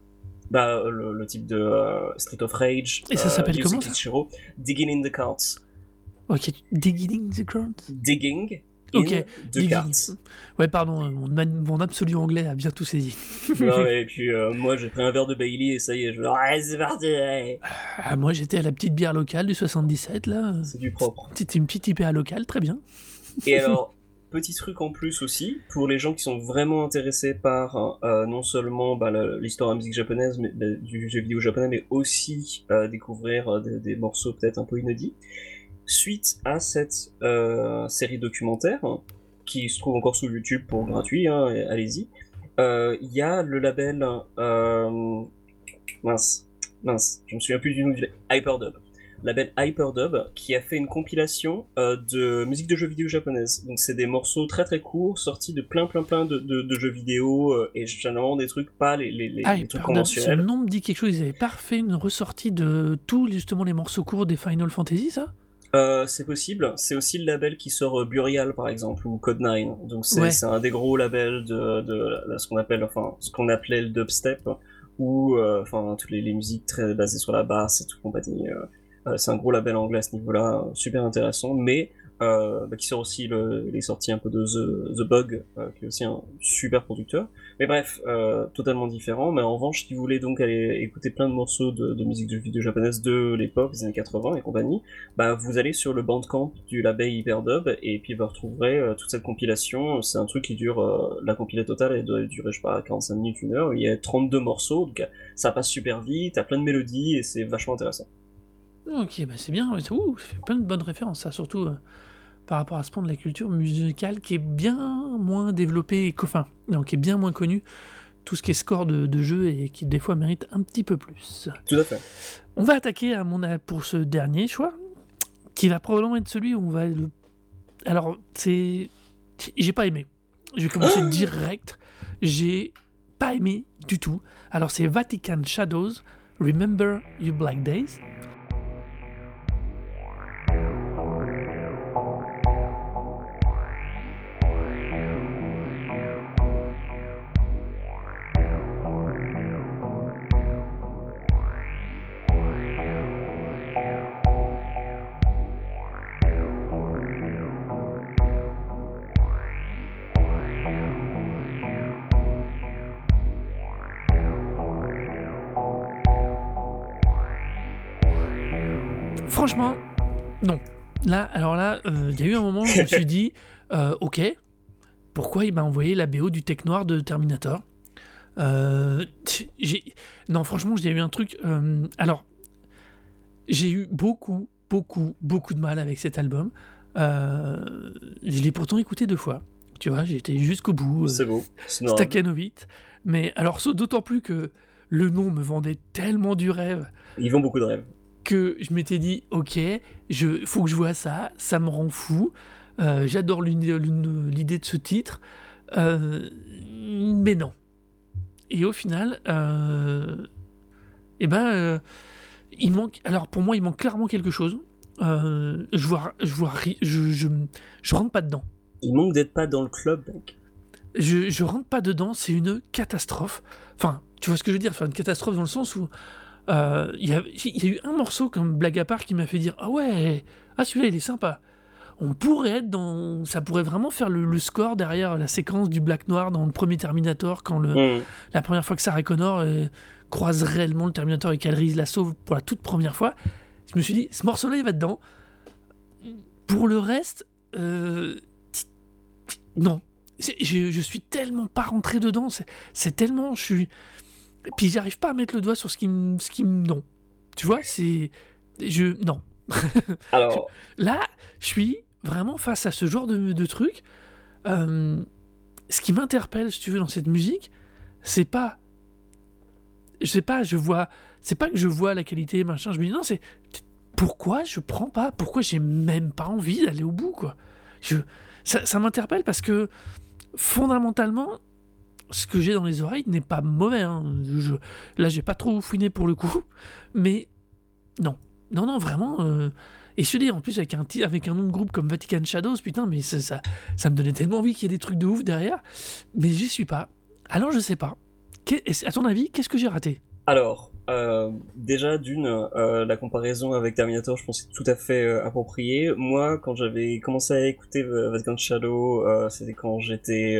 bah, le, le type de euh, Street of Rage. Et ça s'appelle comment, ça? Digging in the Cards. Ok, digging the ground. Digging in Ok, the digging. Cards. Ouais, pardon, euh, mon, mon absolu anglais a bien tout saisi. Non, et puis euh, moi j'ai pris un verre de Bailey et ça y est, je ouais, c'est parti, ouais. Ah, moi, j'étais à la petite bière locale du 77, là. c'est du propre. C'était une petite IPA locale, très bien. Et alors, petit truc en plus aussi, pour les gens qui sont vraiment intéressés par euh, non seulement bah, l'histoire de la musique japonaise, mais, bah, du jeu vidéo japonais, mais aussi découvrir des, des morceaux peut-être un peu inédits, suite à cette euh, série documentaire, hein, qui se trouve encore sur YouTube pour gratuit, hein, allez-y, euh, il y a le label... euh, mince, mince, je me souviens plus du nom du Hyperdub label Hyperdub qui a fait une compilation de musique de jeux vidéo japonaise. Donc c'est des morceaux très très courts sortis de plein plein plein de, de, de jeux vidéo et généralement des trucs pas les, les, les, Ah, les trucs pardon, ce conventionnels. nom me dit quelque chose. Ils avaient pas refait une ressortie de tous justement les morceaux courts des Final Fantasy, ça? Euh, c'est possible. C'est aussi le label qui sort euh, Burial par exemple ou Code 9. Donc c'est Ouais. un des gros labels de, de, ce qu'on appelle enfin ce qu'on appelait le dubstep ou euh, enfin toutes les, les musiques très basées sur la basse et tout compagnie. euh, c'est un gros label anglais à ce niveau-là, super intéressant, mais euh, bah, qui sort aussi le, les sorties un peu de The, The Bug, euh, qui est aussi un super producteur. Mais bref, euh, totalement différent. Mais en revanche, si vous voulez donc aller écouter plein de morceaux de, de musique de vidéo japonaise de l'époque, des années 80 et compagnie, bah vous allez sur le bandcamp du label Hyperdub et puis vous retrouverez toute cette compilation. C'est un truc qui dure, la compilée totale, elle doit durer, je sais pas, 45 minutes, une heure. Il y a 32 morceaux, donc ça passe super vite, t'as plein de mélodies et c'est vachement intéressant. Ok, bah c'est bien. ouh, ça fait plein de bonnes références, ça, surtout par rapport à ce pan de la culture musicale qui est bien moins développé, qu'au- enfin, non, qui est bien moins connu. Tout ce qui est score de, de jeu et qui des fois mérite un petit peu plus. Tout à fait. On va attaquer à mon pour ce dernier choix, qui va probablement être celui où on va le. Alors, c'est. J'ai pas aimé. Je vais commencer direct. J'ai pas aimé du tout. Alors, c'est Vatican Shadows, Remember Your Black Days. Alors là, euh, il y a eu un moment où je me suis dit, euh, ok, pourquoi il m'a envoyé la BO du Tech Noir de Terminator Euh, Non, franchement, j'ai eu un truc. Alors, j'ai eu beaucoup, beaucoup, beaucoup de mal avec cet album. Je l'ai pourtant écouté deux fois. Tu vois, j'ai été jusqu'au bout. C'est beau. Stakhanovic. Mais alors, d'autant plus que le nom me vendait tellement du rêve Ils vont beaucoup de rêves. Que je m'étais dit, ok, je faut que je vois ça, ça me rend fou. Euh, J'adore l'idée de ce titre, Euh, mais non. Et au final, euh, eh ben, il manque. Alors pour moi, il manque clairement quelque chose. Je vois, je vois, je, je, je rentre pas dedans. Il manque d'être pas dans le club, donc. Je, je rentre pas dedans, c'est une catastrophe. Enfin, tu vois ce que je veux dire Enfin, une catastrophe dans le sens où Euh, Il y, a, il y a eu un morceau comme blague à part qui m'a fait dire Ah ouais, ah celui-là il est sympa. On pourrait être dans. Ça pourrait vraiment faire le, le score derrière la séquence du Black Noir dans le premier Terminator, quand le, Mm. la première fois que Sarah Connor euh, croise réellement le Terminator et qu'elle Reese la sauve pour la toute première fois. Je me suis dit, ce morceau-là il va dedans. Pour le reste, euh, non. Je, je suis tellement pas rentré dedans. C'est- C'est tellement. Je suis. Puis j'arrive pas à mettre le doigt sur ce qui me. ce qui me- Non. Tu vois, c'est. Je. Non. Alors, Là, je suis vraiment face à ce genre de, de truc. Euh, ce qui m'interpelle, si tu veux, dans cette musique, c'est pas. Je sais pas, je vois. C'est pas que je vois la qualité, machin. Je me dis, non, c'est. Pourquoi je prends pas Pourquoi j'ai même pas envie d'aller au bout, quoi je, Ça, ça m'interpelle parce que, fondamentalement, ce que j'ai dans les oreilles n'est pas mauvais. hein. Je, là, j'ai pas trop fouiné pour le coup. Mais non. Non, non, vraiment. euh, et je dis, en plus, avec un, avec un nom de groupe comme Vatican Shadows, putain, mais ça, ça, me donnait tellement envie qu'il y ait des trucs de ouf derrière. Mais j'y suis pas. Alors, je sais pas. À ton avis, qu'est-ce que j'ai raté? Alors, euh, déjà d'une, euh, la comparaison avec Terminator, je pense que c'est tout à fait euh, approprié. Moi, quand j'avais commencé à écouter Vatican Shadow, c'était quand j'étais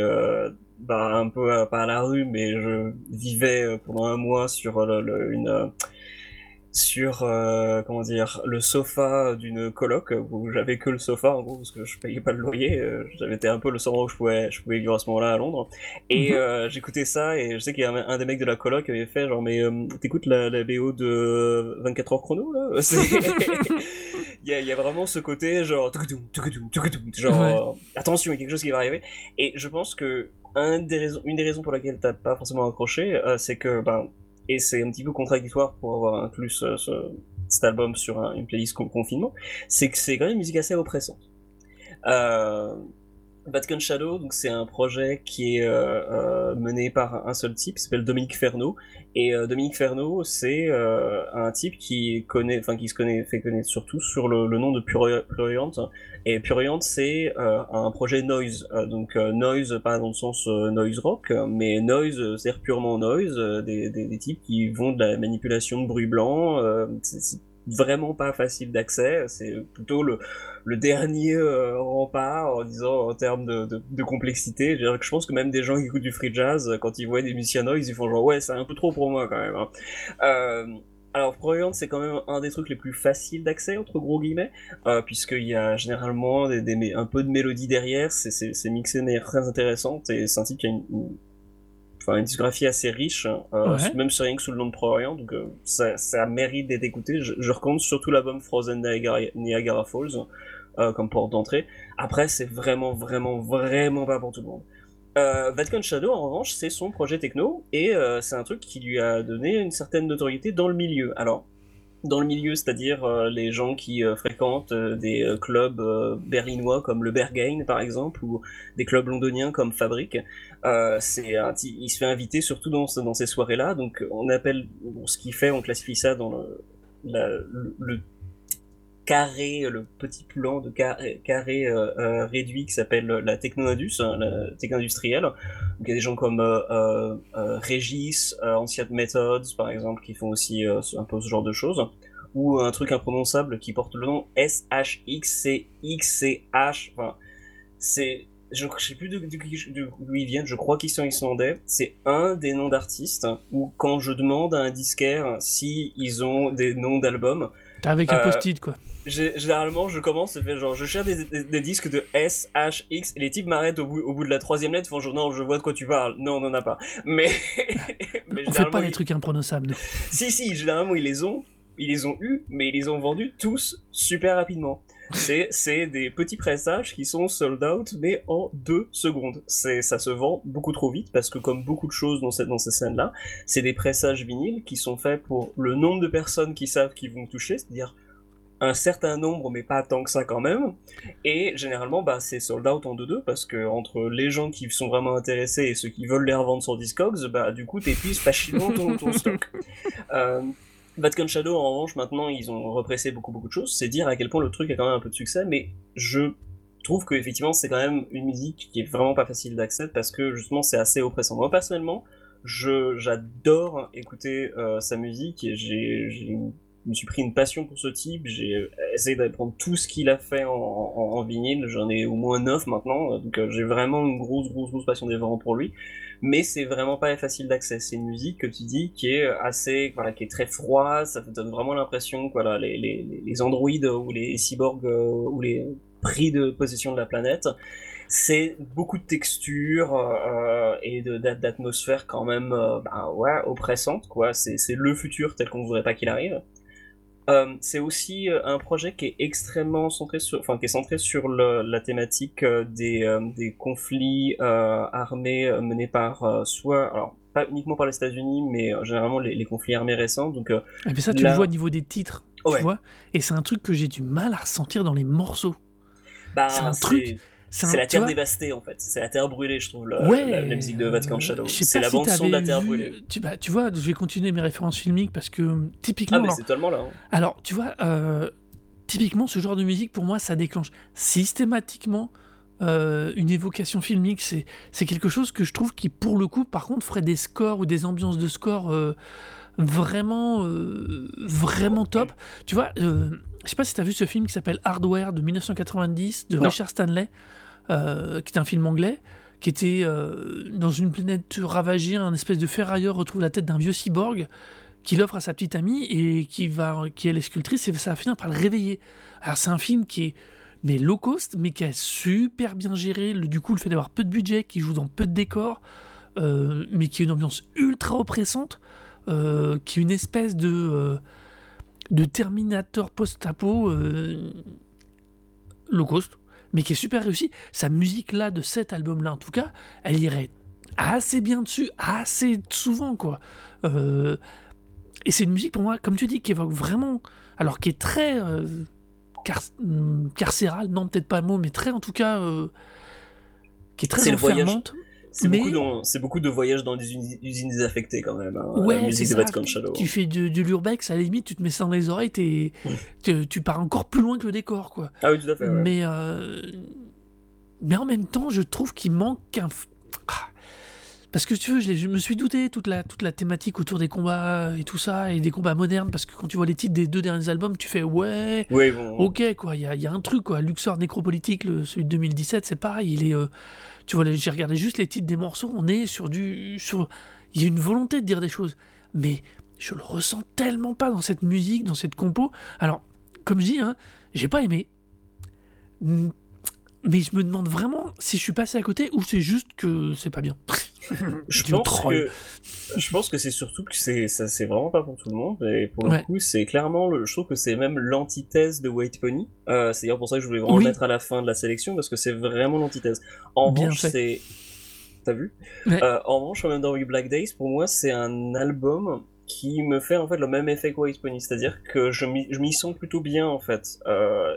bah, un peu euh, pas à la rue, mais je vivais euh, pendant un mois sur euh, le- le- une euh, sur euh, comment dire le sofa d'une coloc où j'avais que le sofa en gros parce que je payais pas le loyer euh, j'avais été un peu le seul endroit où je pouvais je pouvais vivre à ce moment-là à Londres et Mhm. euh, j'écoutais ça et je sais qu'il y a un, un des mecs de la coloc qui avait fait genre mais euh, t'écoutes la, la BO de 24 heures chrono là? Il y, a, il y a vraiment ce côté genre Ouais. euh, attention il y a quelque chose qui va arriver et je pense que une des raisons pour laquelle t'as pas forcément accroché euh, c'est que ben et c'est un petit peu contradictoire pour avoir inclus ce, ce- cet album sur un- une playlist con- confinement, c'est que c'est quand même une musique assez oppressante. Euh, Vatican Shadow, donc c'est un projet qui est euh, euh, mené par un seul type, qui s'appelle Dominique Ferno. Et euh, Dominique Ferno, c'est un type qui connaît, enfin qui se connaît, fait connaître surtout sur le, nom de Puri- Pruriant. Et Pruriant, c'est un projet noise, donc noise pas dans le sens noise rock, mais noise, euh, c'est purement noise, des, des, types qui vont de la manipulation de bruit blanc. Vraiment pas facile d'accès, c'est plutôt le dernier euh, rempart en disant en termes de, de, de complexité. Je, je pense que même des gens qui écoutent du free jazz, quand ils voient des musiciens noise, ils font genre ouais, c'est un peu trop pour moi quand même. hein. Euh, alors, Proyant, c'est quand même un des trucs les plus faciles d'accès, entre gros guillemets, euh, puisqu'il y a généralement des, un peu de mélodie derrière, c'est- mixé de manière très intéressante, et c'est un type qui a une- enfin, une discographie assez riche, euh, Ouais. même si rien que sous le nom de Proyant, donc euh, ça, ça mérite d'être écouté. Je, je recommande surtout l'album Frozen Niagara, Niagara Falls, euh, comme porte d'entrée. Après, c'est vraiment, vraiment, vraiment pas pour tout le monde. Euh, Vatican Shadow, en revanche, c'est son projet techno, et euh, c'est un truc qui lui a donné une certaine notoriété dans le milieu. Alors, dans le milieu, c'est-à-dire euh, les gens qui euh, fréquentent euh, des clubs berlinois comme le Berghain, par exemple, ou des clubs londoniens comme Fabric, c'est il se fait inviter surtout dans, dans ces soirées-là, donc on appelle, bon, ce qu'il fait, on classifie ça dans le, la- le carré, le petit plan de carré, carré euh, euh, réduit qui s'appelle la techno-indus, hein, la tech industrielle. Donc il y a des gens comme euh, euh, Régis, Ancient Methods par exemple, qui font aussi un peu ce genre de choses. Ou un truc imprononçable qui porte le nom SHXCXCH. Enfin, c'est je ne sais plus d'où ils viennent, je crois qu'ils sont islandais. C'est un des noms d'artistes où quand je demande à un disquaire si ils ont des noms d'albums, Avec un Euh, post-it, quoi. Gé- Généralement, je commence fais genre, je cherche des, des- des disques de S, H, X, et les types m'arrêtent au bout, au bout de la troisième lettre, font genre, non, je vois de quoi tu parles. Non, on en a pas. Mais, mais On fait pas les ils- trucs imprononçables. nous. si, si, généralement, ils les ont, ils les ont eus, mais ils les ont vendus tous super rapidement. C'est, des petits pressages qui sont sold out, mais en deux secondes. Ça se vend beaucoup trop vite, parce que comme beaucoup de choses dans, cette, dans ces scènes-là, c'est des pressages vinyles qui sont faits pour le nombre de personnes qui savent qu'ils vont toucher, c'est-à-dire un certain nombre, mais pas tant que ça quand même. Et généralement, bah, c'est sold out en 2-2 parce que entre les gens qui sont vraiment intéressés et ceux qui veulent les revendre sur Discogs, bah, du coup, t'épuises facilement ton, ton stock. Euh, Vatican Shadow, en revanche, maintenant, ils ont repressé beaucoup, beaucoup de choses. C'est dire à quel point le truc a quand même un peu de succès, mais je trouve que effectivement c'est quand même une musique qui est vraiment pas facile d'accès parce que justement c'est assez oppressant. Moi personnellement, je j'adore écouter euh, sa musique et j'ai j'ai- je me suis pris une passion pour ce type. J'ai essayé d'apprendre tout ce qu'il a fait en, vinyle. J'en ai au moins neuf maintenant, donc euh, j'ai vraiment une grosse grosse grosse passion dévorante pour lui. Mais c'est vraiment pas facile d'accès. C'est une musique que tu dis qui est assez voilà qui est très froide. Ça te donne vraiment l'impression que voilà les les les- androïdes ou les cyborgs euh, ou les pris de possession de la planète c'est beaucoup de textures euh, et d'atmosphère quand même euh, bah, ouais, oppressante c'est le futur tel qu'on voudrait pas qu'il arrive Euh, c'est aussi euh, un projet qui est extrêmement centré sur enfin qui est centré sur le- la thématique euh, des, euh, des conflits euh, armés menés par soit alors pas uniquement par les États-Unis mais généralement les, les conflits armés récents donc Et puis ça, tu Là- le vois au niveau des titres, Ouais. tu vois. Et c'est un truc que j'ai du mal à ressentir dans les morceaux. bah, C'est un truc- C'est la terre vois, dévastée en fait c'est la terre brûlée je trouve la, Ouais. la, la musique de Vatican Shadow c'est la si bande son de la terre vu- brûlée Tu, bah, tu vois, je vais continuer mes références filmiques parce que euh, typiquement, Ah, mais c'est totalement là. hein. alors, tu vois, euh, typiquement, ce genre de musique, pour moi, ça déclenche systématiquement euh, une évocation filmique. C'est, quelque chose que je trouve qui, pour le coup, par contre, ferait des scores ou des ambiances de score euh, vraiment, vraiment top. Tu vois, je sais pas si tu as vu ce film qui s'appelle Hardware de 1990 de Non. Richard Stanley, euh, qui est un film anglais qui était euh, dans une planète ravagée, un espèce de ferrailleur retrouve la tête d'un vieux cyborg qu'il offre à sa petite amie et qui va qui est sculptrice et ça va finir par le réveiller. Alors c'est un film qui est mais low cost mais qui est super bien géré. Du coup le fait d'avoir peu de budget, qui joue dans peu de décors, euh, mais qui a une ambiance ultra oppressante, qui est une espèce de de Terminator post-apo low cost, mais qui est super réussi. Sa musique là de cet album là en tout cas, elle irait assez bien dessus, assez souvent quoi. Euh, et c'est une musique pour moi, comme tu dis, qui évoque vraiment, alors qui est très euh, car- hum, carcérale, non peut-être pas le mot, mais très en tout cas, euh, qui est très C'est le voyage. C'est Mais- beaucoup, de voyages dans des usines désaffectées quand même. hein, Ouais, la musique de Shadow. Tu fais de, de l'urbex, à la limite, tu te mets ça dans les oreilles, tu, tu pars encore plus loin que le décor, quoi. Ah oui, tout à fait. ouais. Mais, euh, mais en même temps, je trouve qu'il manque un. Ah. Parce que tu veux, je, me suis douté toute la, toute la thématique autour des combats et tout ça, et des combats modernes, parce que quand tu vois les titres des deux derniers albums, tu fais ouais, bon. ok, quoi, il y a, il y a un truc, quoi. Luxor Nécropolitique, le, celui de 2017, c'est pareil, il est. euh, tu vois, j'ai regardé juste les titres des morceaux, on est sur du. Sur, il y a une volonté de dire des choses, mais je le ressens tellement pas dans cette musique, dans cette compo. Alors, comme je dis, hein, j'ai pas aimé. Mais je me demande vraiment si je suis passé à côté ou c'est juste que c'est pas bien. Je pense que je pense que c'est surtout que c'est ça c'est vraiment pas pour tout le monde et pour le Ouais. coup c'est clairement le, je trouve que c'est même l'antithèse de White Pony. Euh, c'est d'ailleurs pour ça que je voulais vraiment Oui. le mettre à la fin de la sélection parce que c'est vraiment l'antithèse. En Bien revanche c'est t'as vu? Ouais. Euh, En revanche Remember We Black Days pour moi c'est un album qui me fait en fait le même effet que White Pony, c'est-à-dire que je m'y je m'y sens plutôt bien en fait. Euh,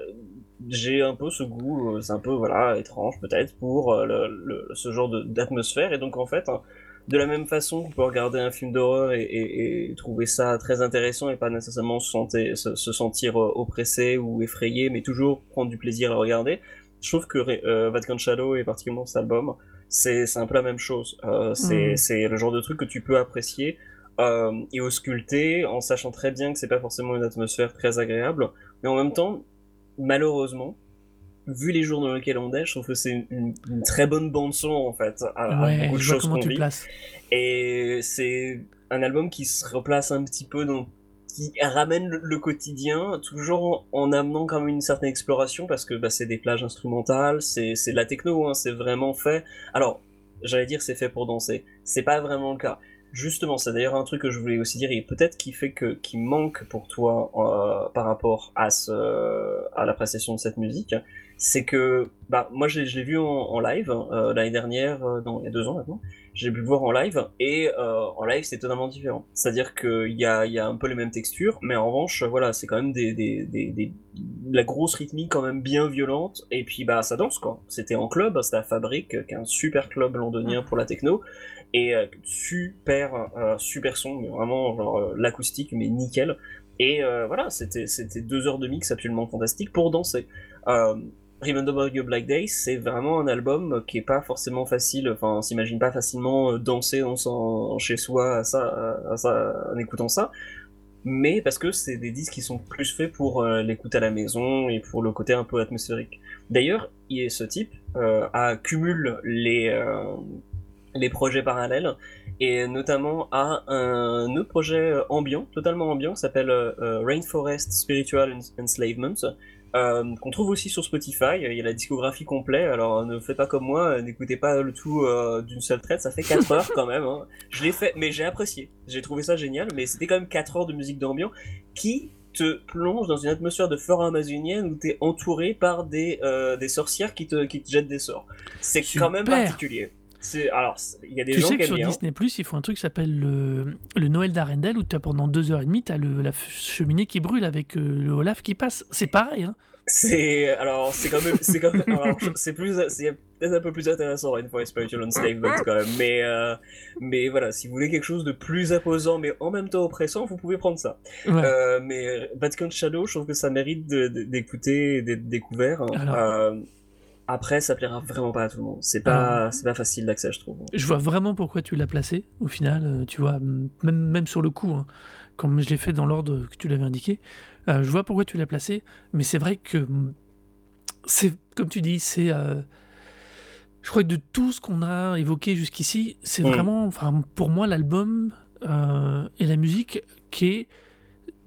j'ai un peu ce goût, euh, c'est un peu voilà étrange peut-être pour euh, le, le- ce genre d'atmosphère et donc en fait hein, de la même façon qu'on peut regarder un film d'horreur et, et- et trouver ça très intéressant et pas nécessairement se sentir, se, se sentir euh, oppressé ou effrayé mais toujours prendre du plaisir à le regarder, je trouve que euh, Vatican Shadow et particulièrement cet album c'est un peu la même chose. Euh, c'est Mm. c'est le genre de truc que tu peux apprécier euh, et ausculter en sachant très bien que c'est pas forcément une atmosphère très agréable mais en même temps malheureusement, vu les jours dans lesquels on est, je trouve que c'est une, une- une très bonne bande son en fait, à, ouais, beaucoup de choses qu'on vit. Et c'est un album qui se replace un petit peu dans qui ramène le, le quotidien, toujours en, en amenant quand même une certaine exploration, parce que bah, c'est des plages instrumentales, c'est c'est de la techno, hein, c'est vraiment fait. Alors, j'allais dire c'est fait pour danser, c'est pas vraiment le cas. Justement, c'est d'ailleurs un truc que je voulais aussi dire, et peut-être qui fait que qui manque pour toi euh, par rapport à ce à l'appréciation de cette musique, c'est que bah moi je l'ai vu en, live euh, l'année dernière, euh, non il y a deux ans maintenant, j'ai pu voir en live et en live c'est totalement différent. C'est-à-dire qu'il y a il y a un peu les mêmes textures, mais en revanche voilà c'est quand même des des, des des de la grosse rythmique quand même bien violente et puis bah ça danse quoi. C'était en club, c'était à Fabrique, qui est un super club londonien pour la techno et euh, super euh, super son, vraiment genre euh, l'acoustique mais nickel. Et voilà, c'était deux heures de mix absolument fantastiques pour danser. Remember Your Black Days, c'est vraiment un album qui est pas forcément facile. Enfin, on s'imagine pas facilement danser dans son, chez soi à ça, à ça, en écoutant ça. Mais parce que c'est des disques qui sont plus faits pour euh, l'écoute à la maison et pour le côté un peu atmosphérique. D'ailleurs, il- ce type euh, accumule les, euh, les projets parallèles et notamment a un autre projet ambiant, totalement ambiant, qui s'appelle Rainforest Spiritual Ens- Enslavement, euh, qu'on trouve aussi sur Spotify. Il y a la discographie complète, alors ne faites pas comme moi, euh, n'écoutez pas le tout euh, d'une seule traite, ça fait 4 heures quand même. hein. Je l'ai fait, mais j'ai apprécié. J'ai trouvé ça génial, mais c'était quand même 4 heures de musique d'ambiance qui te plonge dans une atmosphère de forêt amazonienne où tu es entouré par des, euh, des sorcières qui te, qui te jettent des sorts. C'est quand même particulier. C'est alors il y a des Tu gens sais que sur bien. Disney Plus, ils font un truc qui s'appelle le, le Noël d'Arendelle où tu as pendant deux heures et demie, tu as le, la cheminée qui brûle avec euh, le Olaf qui passe. C'est pareil. Hein. C'est alors c'est quand même c'est quand même alors, je- c'est plus c'est peut-être un peu plus intéressant une fois Spiritual Enslavement quand même mais euh, mais voilà si vous voulez quelque chose de plus imposant mais en même temps oppressant vous pouvez prendre ça Ouais. Euh, mais Vatican Shadow je trouve que ça mérite d'écouter et d'être découvert Alors. Après ça plaira vraiment pas à tout le monde. C'est pas c'est pas facile d'accès je trouve. Je vois vraiment pourquoi tu l'as placé, au final, euh, tu vois, même, même sur le coup, hein, comme je l'ai fait dans l'ordre que tu l'avais indiqué, euh, je vois pourquoi tu l'as placé, mais c'est vrai que, c'est comme tu dis, c'est... euh, je crois que de tout ce qu'on a évoqué jusqu'ici, c'est Mm. vraiment, enfin, pour moi, l'album euh, et la musique qui est,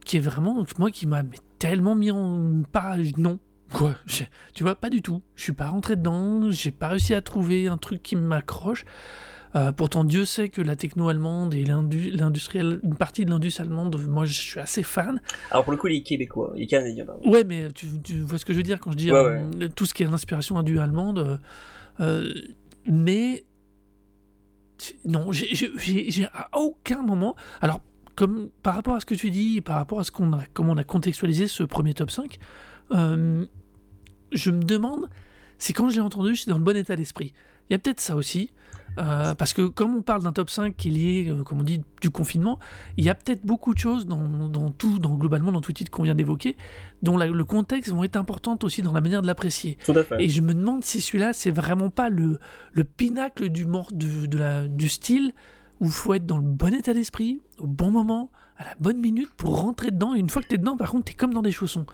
qui est vraiment, moi, qui m'a tellement mis en... Pas, non, quoi, tu vois, pas du tout. Je suis pas rentré dedans, j'ai pas réussi à trouver un truc qui m'accroche. Euh, pourtant, Dieu sait que la techno allemande et l'indu- l'industriel, une partie de l'industrie allemande, moi je suis assez fan. alors pour le coup il est québécois il est canadien pardon. Ouais, mais tu, tu vois ce que je veux dire quand je dis Ouais, euh, tout ce qui est inspiration indu allemande. euh, mais non, j'ai- à aucun moment. Alors, comme par rapport à ce que tu dis, par rapport à ce qu'on a, comment on a contextualisé ce premier top 5, euh, je me demande si quand je l'ai entendu, je suis dans le bon état d'esprit. Il y a peut-être ça aussi. euh, parce que comme on parle d'un top 5 qui est lié, euh, comme on dit, du confinement, il y a peut-être beaucoup de choses dans, dans tout, dans, globalement dans tout titre qu'on vient d'évoquer, dont la- le contexte vont être importantes aussi dans la manière de l'apprécier. Et je me demande si celui-là, c'est vraiment pas le, le pinacle du, de, de la, du style où il faut être dans le bon état d'esprit, au bon moment, à la bonne minute pour rentrer dedans. Et une fois que t'es dedans, par contre, t'es comme dans des chaussons.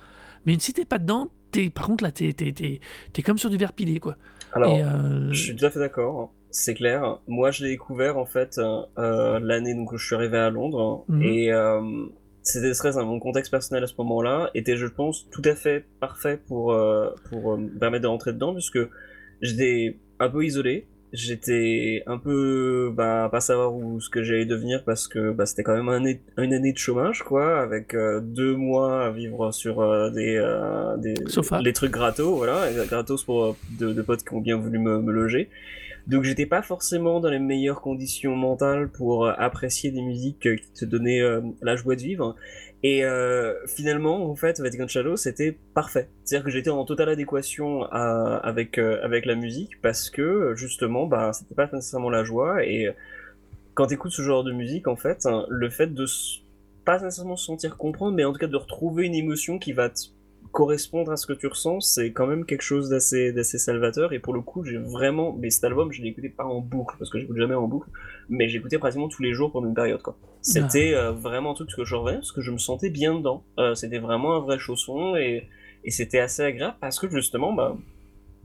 Mais si t'es pas dedans, t'es, par contre, là, t'es, t'es, t'es, t'es comme sur du verre pilé, quoi. alors Et, euh, Je suis tout à fait d'accord, c'est clair. Moi, je l'ai découvert en fait euh, euh, l'année donc où je suis arrivé à Londres Mhm. et euh, c'était très mon contexte personnel à ce moment-là était, je pense, tout à fait parfait pour euh, pour me permettre de rentrer dedans puisque j'étais un peu isolé. J'étais un peu bah, pas savoir où ce que j'allais devenir parce que bah, c'était quand même un année- une année de chômage quoi avec euh, deux mois à vivre sur euh, des, euh, des les trucs gratos voilà gratos pour de, de potes qui ont bien voulu me, me loger donc j'étais pas forcément dans les meilleures conditions mentales pour apprécier des musiques qui te donnaient la joie de vivre. Et euh, finalement, en fait, Vatican Shadow, c'était parfait. C'est-à-dire que j'étais en totale adéquation avec euh, avec la musique parce que justement, bah, c'était pas nécessairement la joie. Et quand t'écoutes ce genre de musique, en fait, hein, le fait de pas nécessairement se sentir comprendre, mais en tout cas de retrouver une émotion qui va correspondre à ce que tu ressens, c'est quand même quelque chose d'assez d'assez salvateur. Et pour le coup, j'ai vraiment, mais cet album, je l'ai écouté pas en boucle parce que j'écoute jamais en boucle, mais j'écoutais pratiquement tous les jours pendant une période. quoi. C'était euh, vraiment un truc que je revenais parce que je me sentais bien dedans. Euh, c'était vraiment un vrai chausson et et c'était assez agréable parce que justement, bah,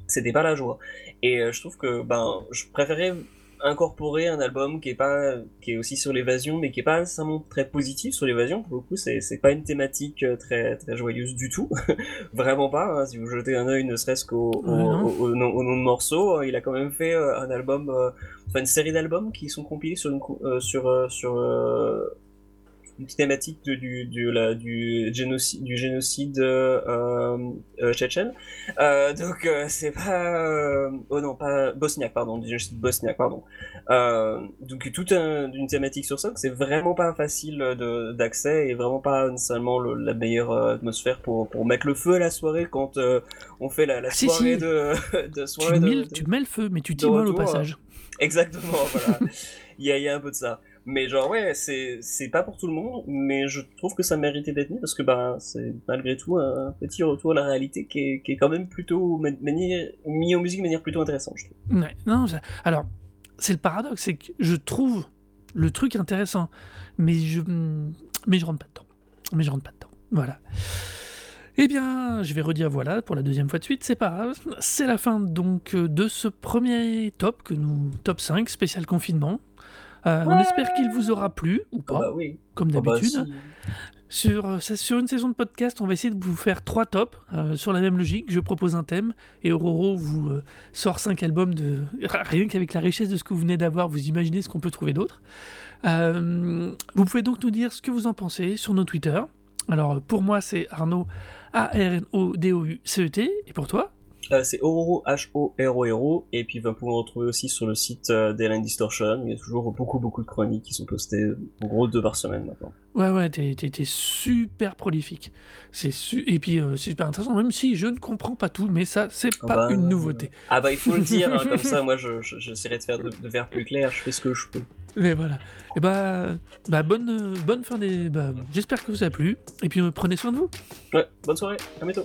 c'était pas la joie. Et euh, je trouve que ben, je préférais incorporer un album qui est pas qui est aussi sur l'évasion mais qui est pas nécessairement très positif sur l'évasion pour le coup c'est c'est pas une thématique très très joyeuse du tout vraiment pas hein. si vous jetez un œil ne serait-ce qu'au au, nom, au nom de morceaux euh, il a quand même fait un album enfin une série d'albums qui sont compilés sur une euh, sur euh, sur euh, une thématique de, du, du, la, du génocide, du génocide tchétchène. Donc c'est pas... oh non, pas bosniaque, pardon, du génocide bosniaque, pardon. Donc toute un, une thématique sur ça, c'est vraiment pas facile d'accès et vraiment pas nécessairement le- la meilleure atmosphère pour, pour mettre le feu à la soirée quand on fait la, la Ah, si, soirée si. de, de tu, soirée de- mets, de- tu mets le feu, mais tu t'immoles au retour, passage. Exactement, voilà. Il y a, un peu de ça. Mais genre, ouais, c'est pas pour tout le monde, mais je trouve que ça méritait d'être mis parce que bah, c'est malgré tout un petit retour à la réalité qui est, qui est quand même plutôt ma- manière- mis en musique de manière plutôt intéressante, je trouve. Non, alors, c'est le paradoxe, c'est que je trouve le truc intéressant, mais je, mais je rentre pas dedans. Mais je rentre pas dedans. Voilà. Eh bien, je vais redire voilà pour la deuxième fois de suite, c'est pas grave. C'est la fin donc euh, de ce premier top que nous top 5 spécial confinement. Euh, on espère qu'il vous aura plu ou Ah pas, bah oui. comme Ah bah d'habitude. si. Sur, euh, sur une saison de podcast, on va essayer de vous faire trois tops euh, sur la même logique. Je propose un thème et Auroro vous euh, sort cinq albums de rien qu'avec la richesse de ce que vous venez d'avoir, vous imaginez ce qu'on peut trouver d'autre. Vous pouvez donc nous dire ce que vous en pensez sur nos Twitter. Alors pour moi c'est Arnaud A R N O D O U C E T et pour toi Euh, c'est Ororo, H-O-R-O-R-O, et puis vous pouvez le retrouver aussi sur le site euh, d'Ellen Distortion. Il y a toujours beaucoup, beaucoup de chroniques qui sont postées, euh, en gros, deux par semaine maintenant. Ouais ouais t'es, t'es- t'es super prolifique. C'est su- et puis euh, c'est super intéressant même si je ne comprends pas tout mais ça c'est Ah pas bah, une nouveauté. Ah bah il faut le dire, hein, comme ça, moi je- je- j'essaierai de faire de, de faire plus clair, je fais ce que je peux. Mais voilà. Et bah, bah bonne, bonne fin des. Bah, J'espère que vous a plu. Et puis euh, prenez soin de vous. Ouais, bonne soirée, à bientôt.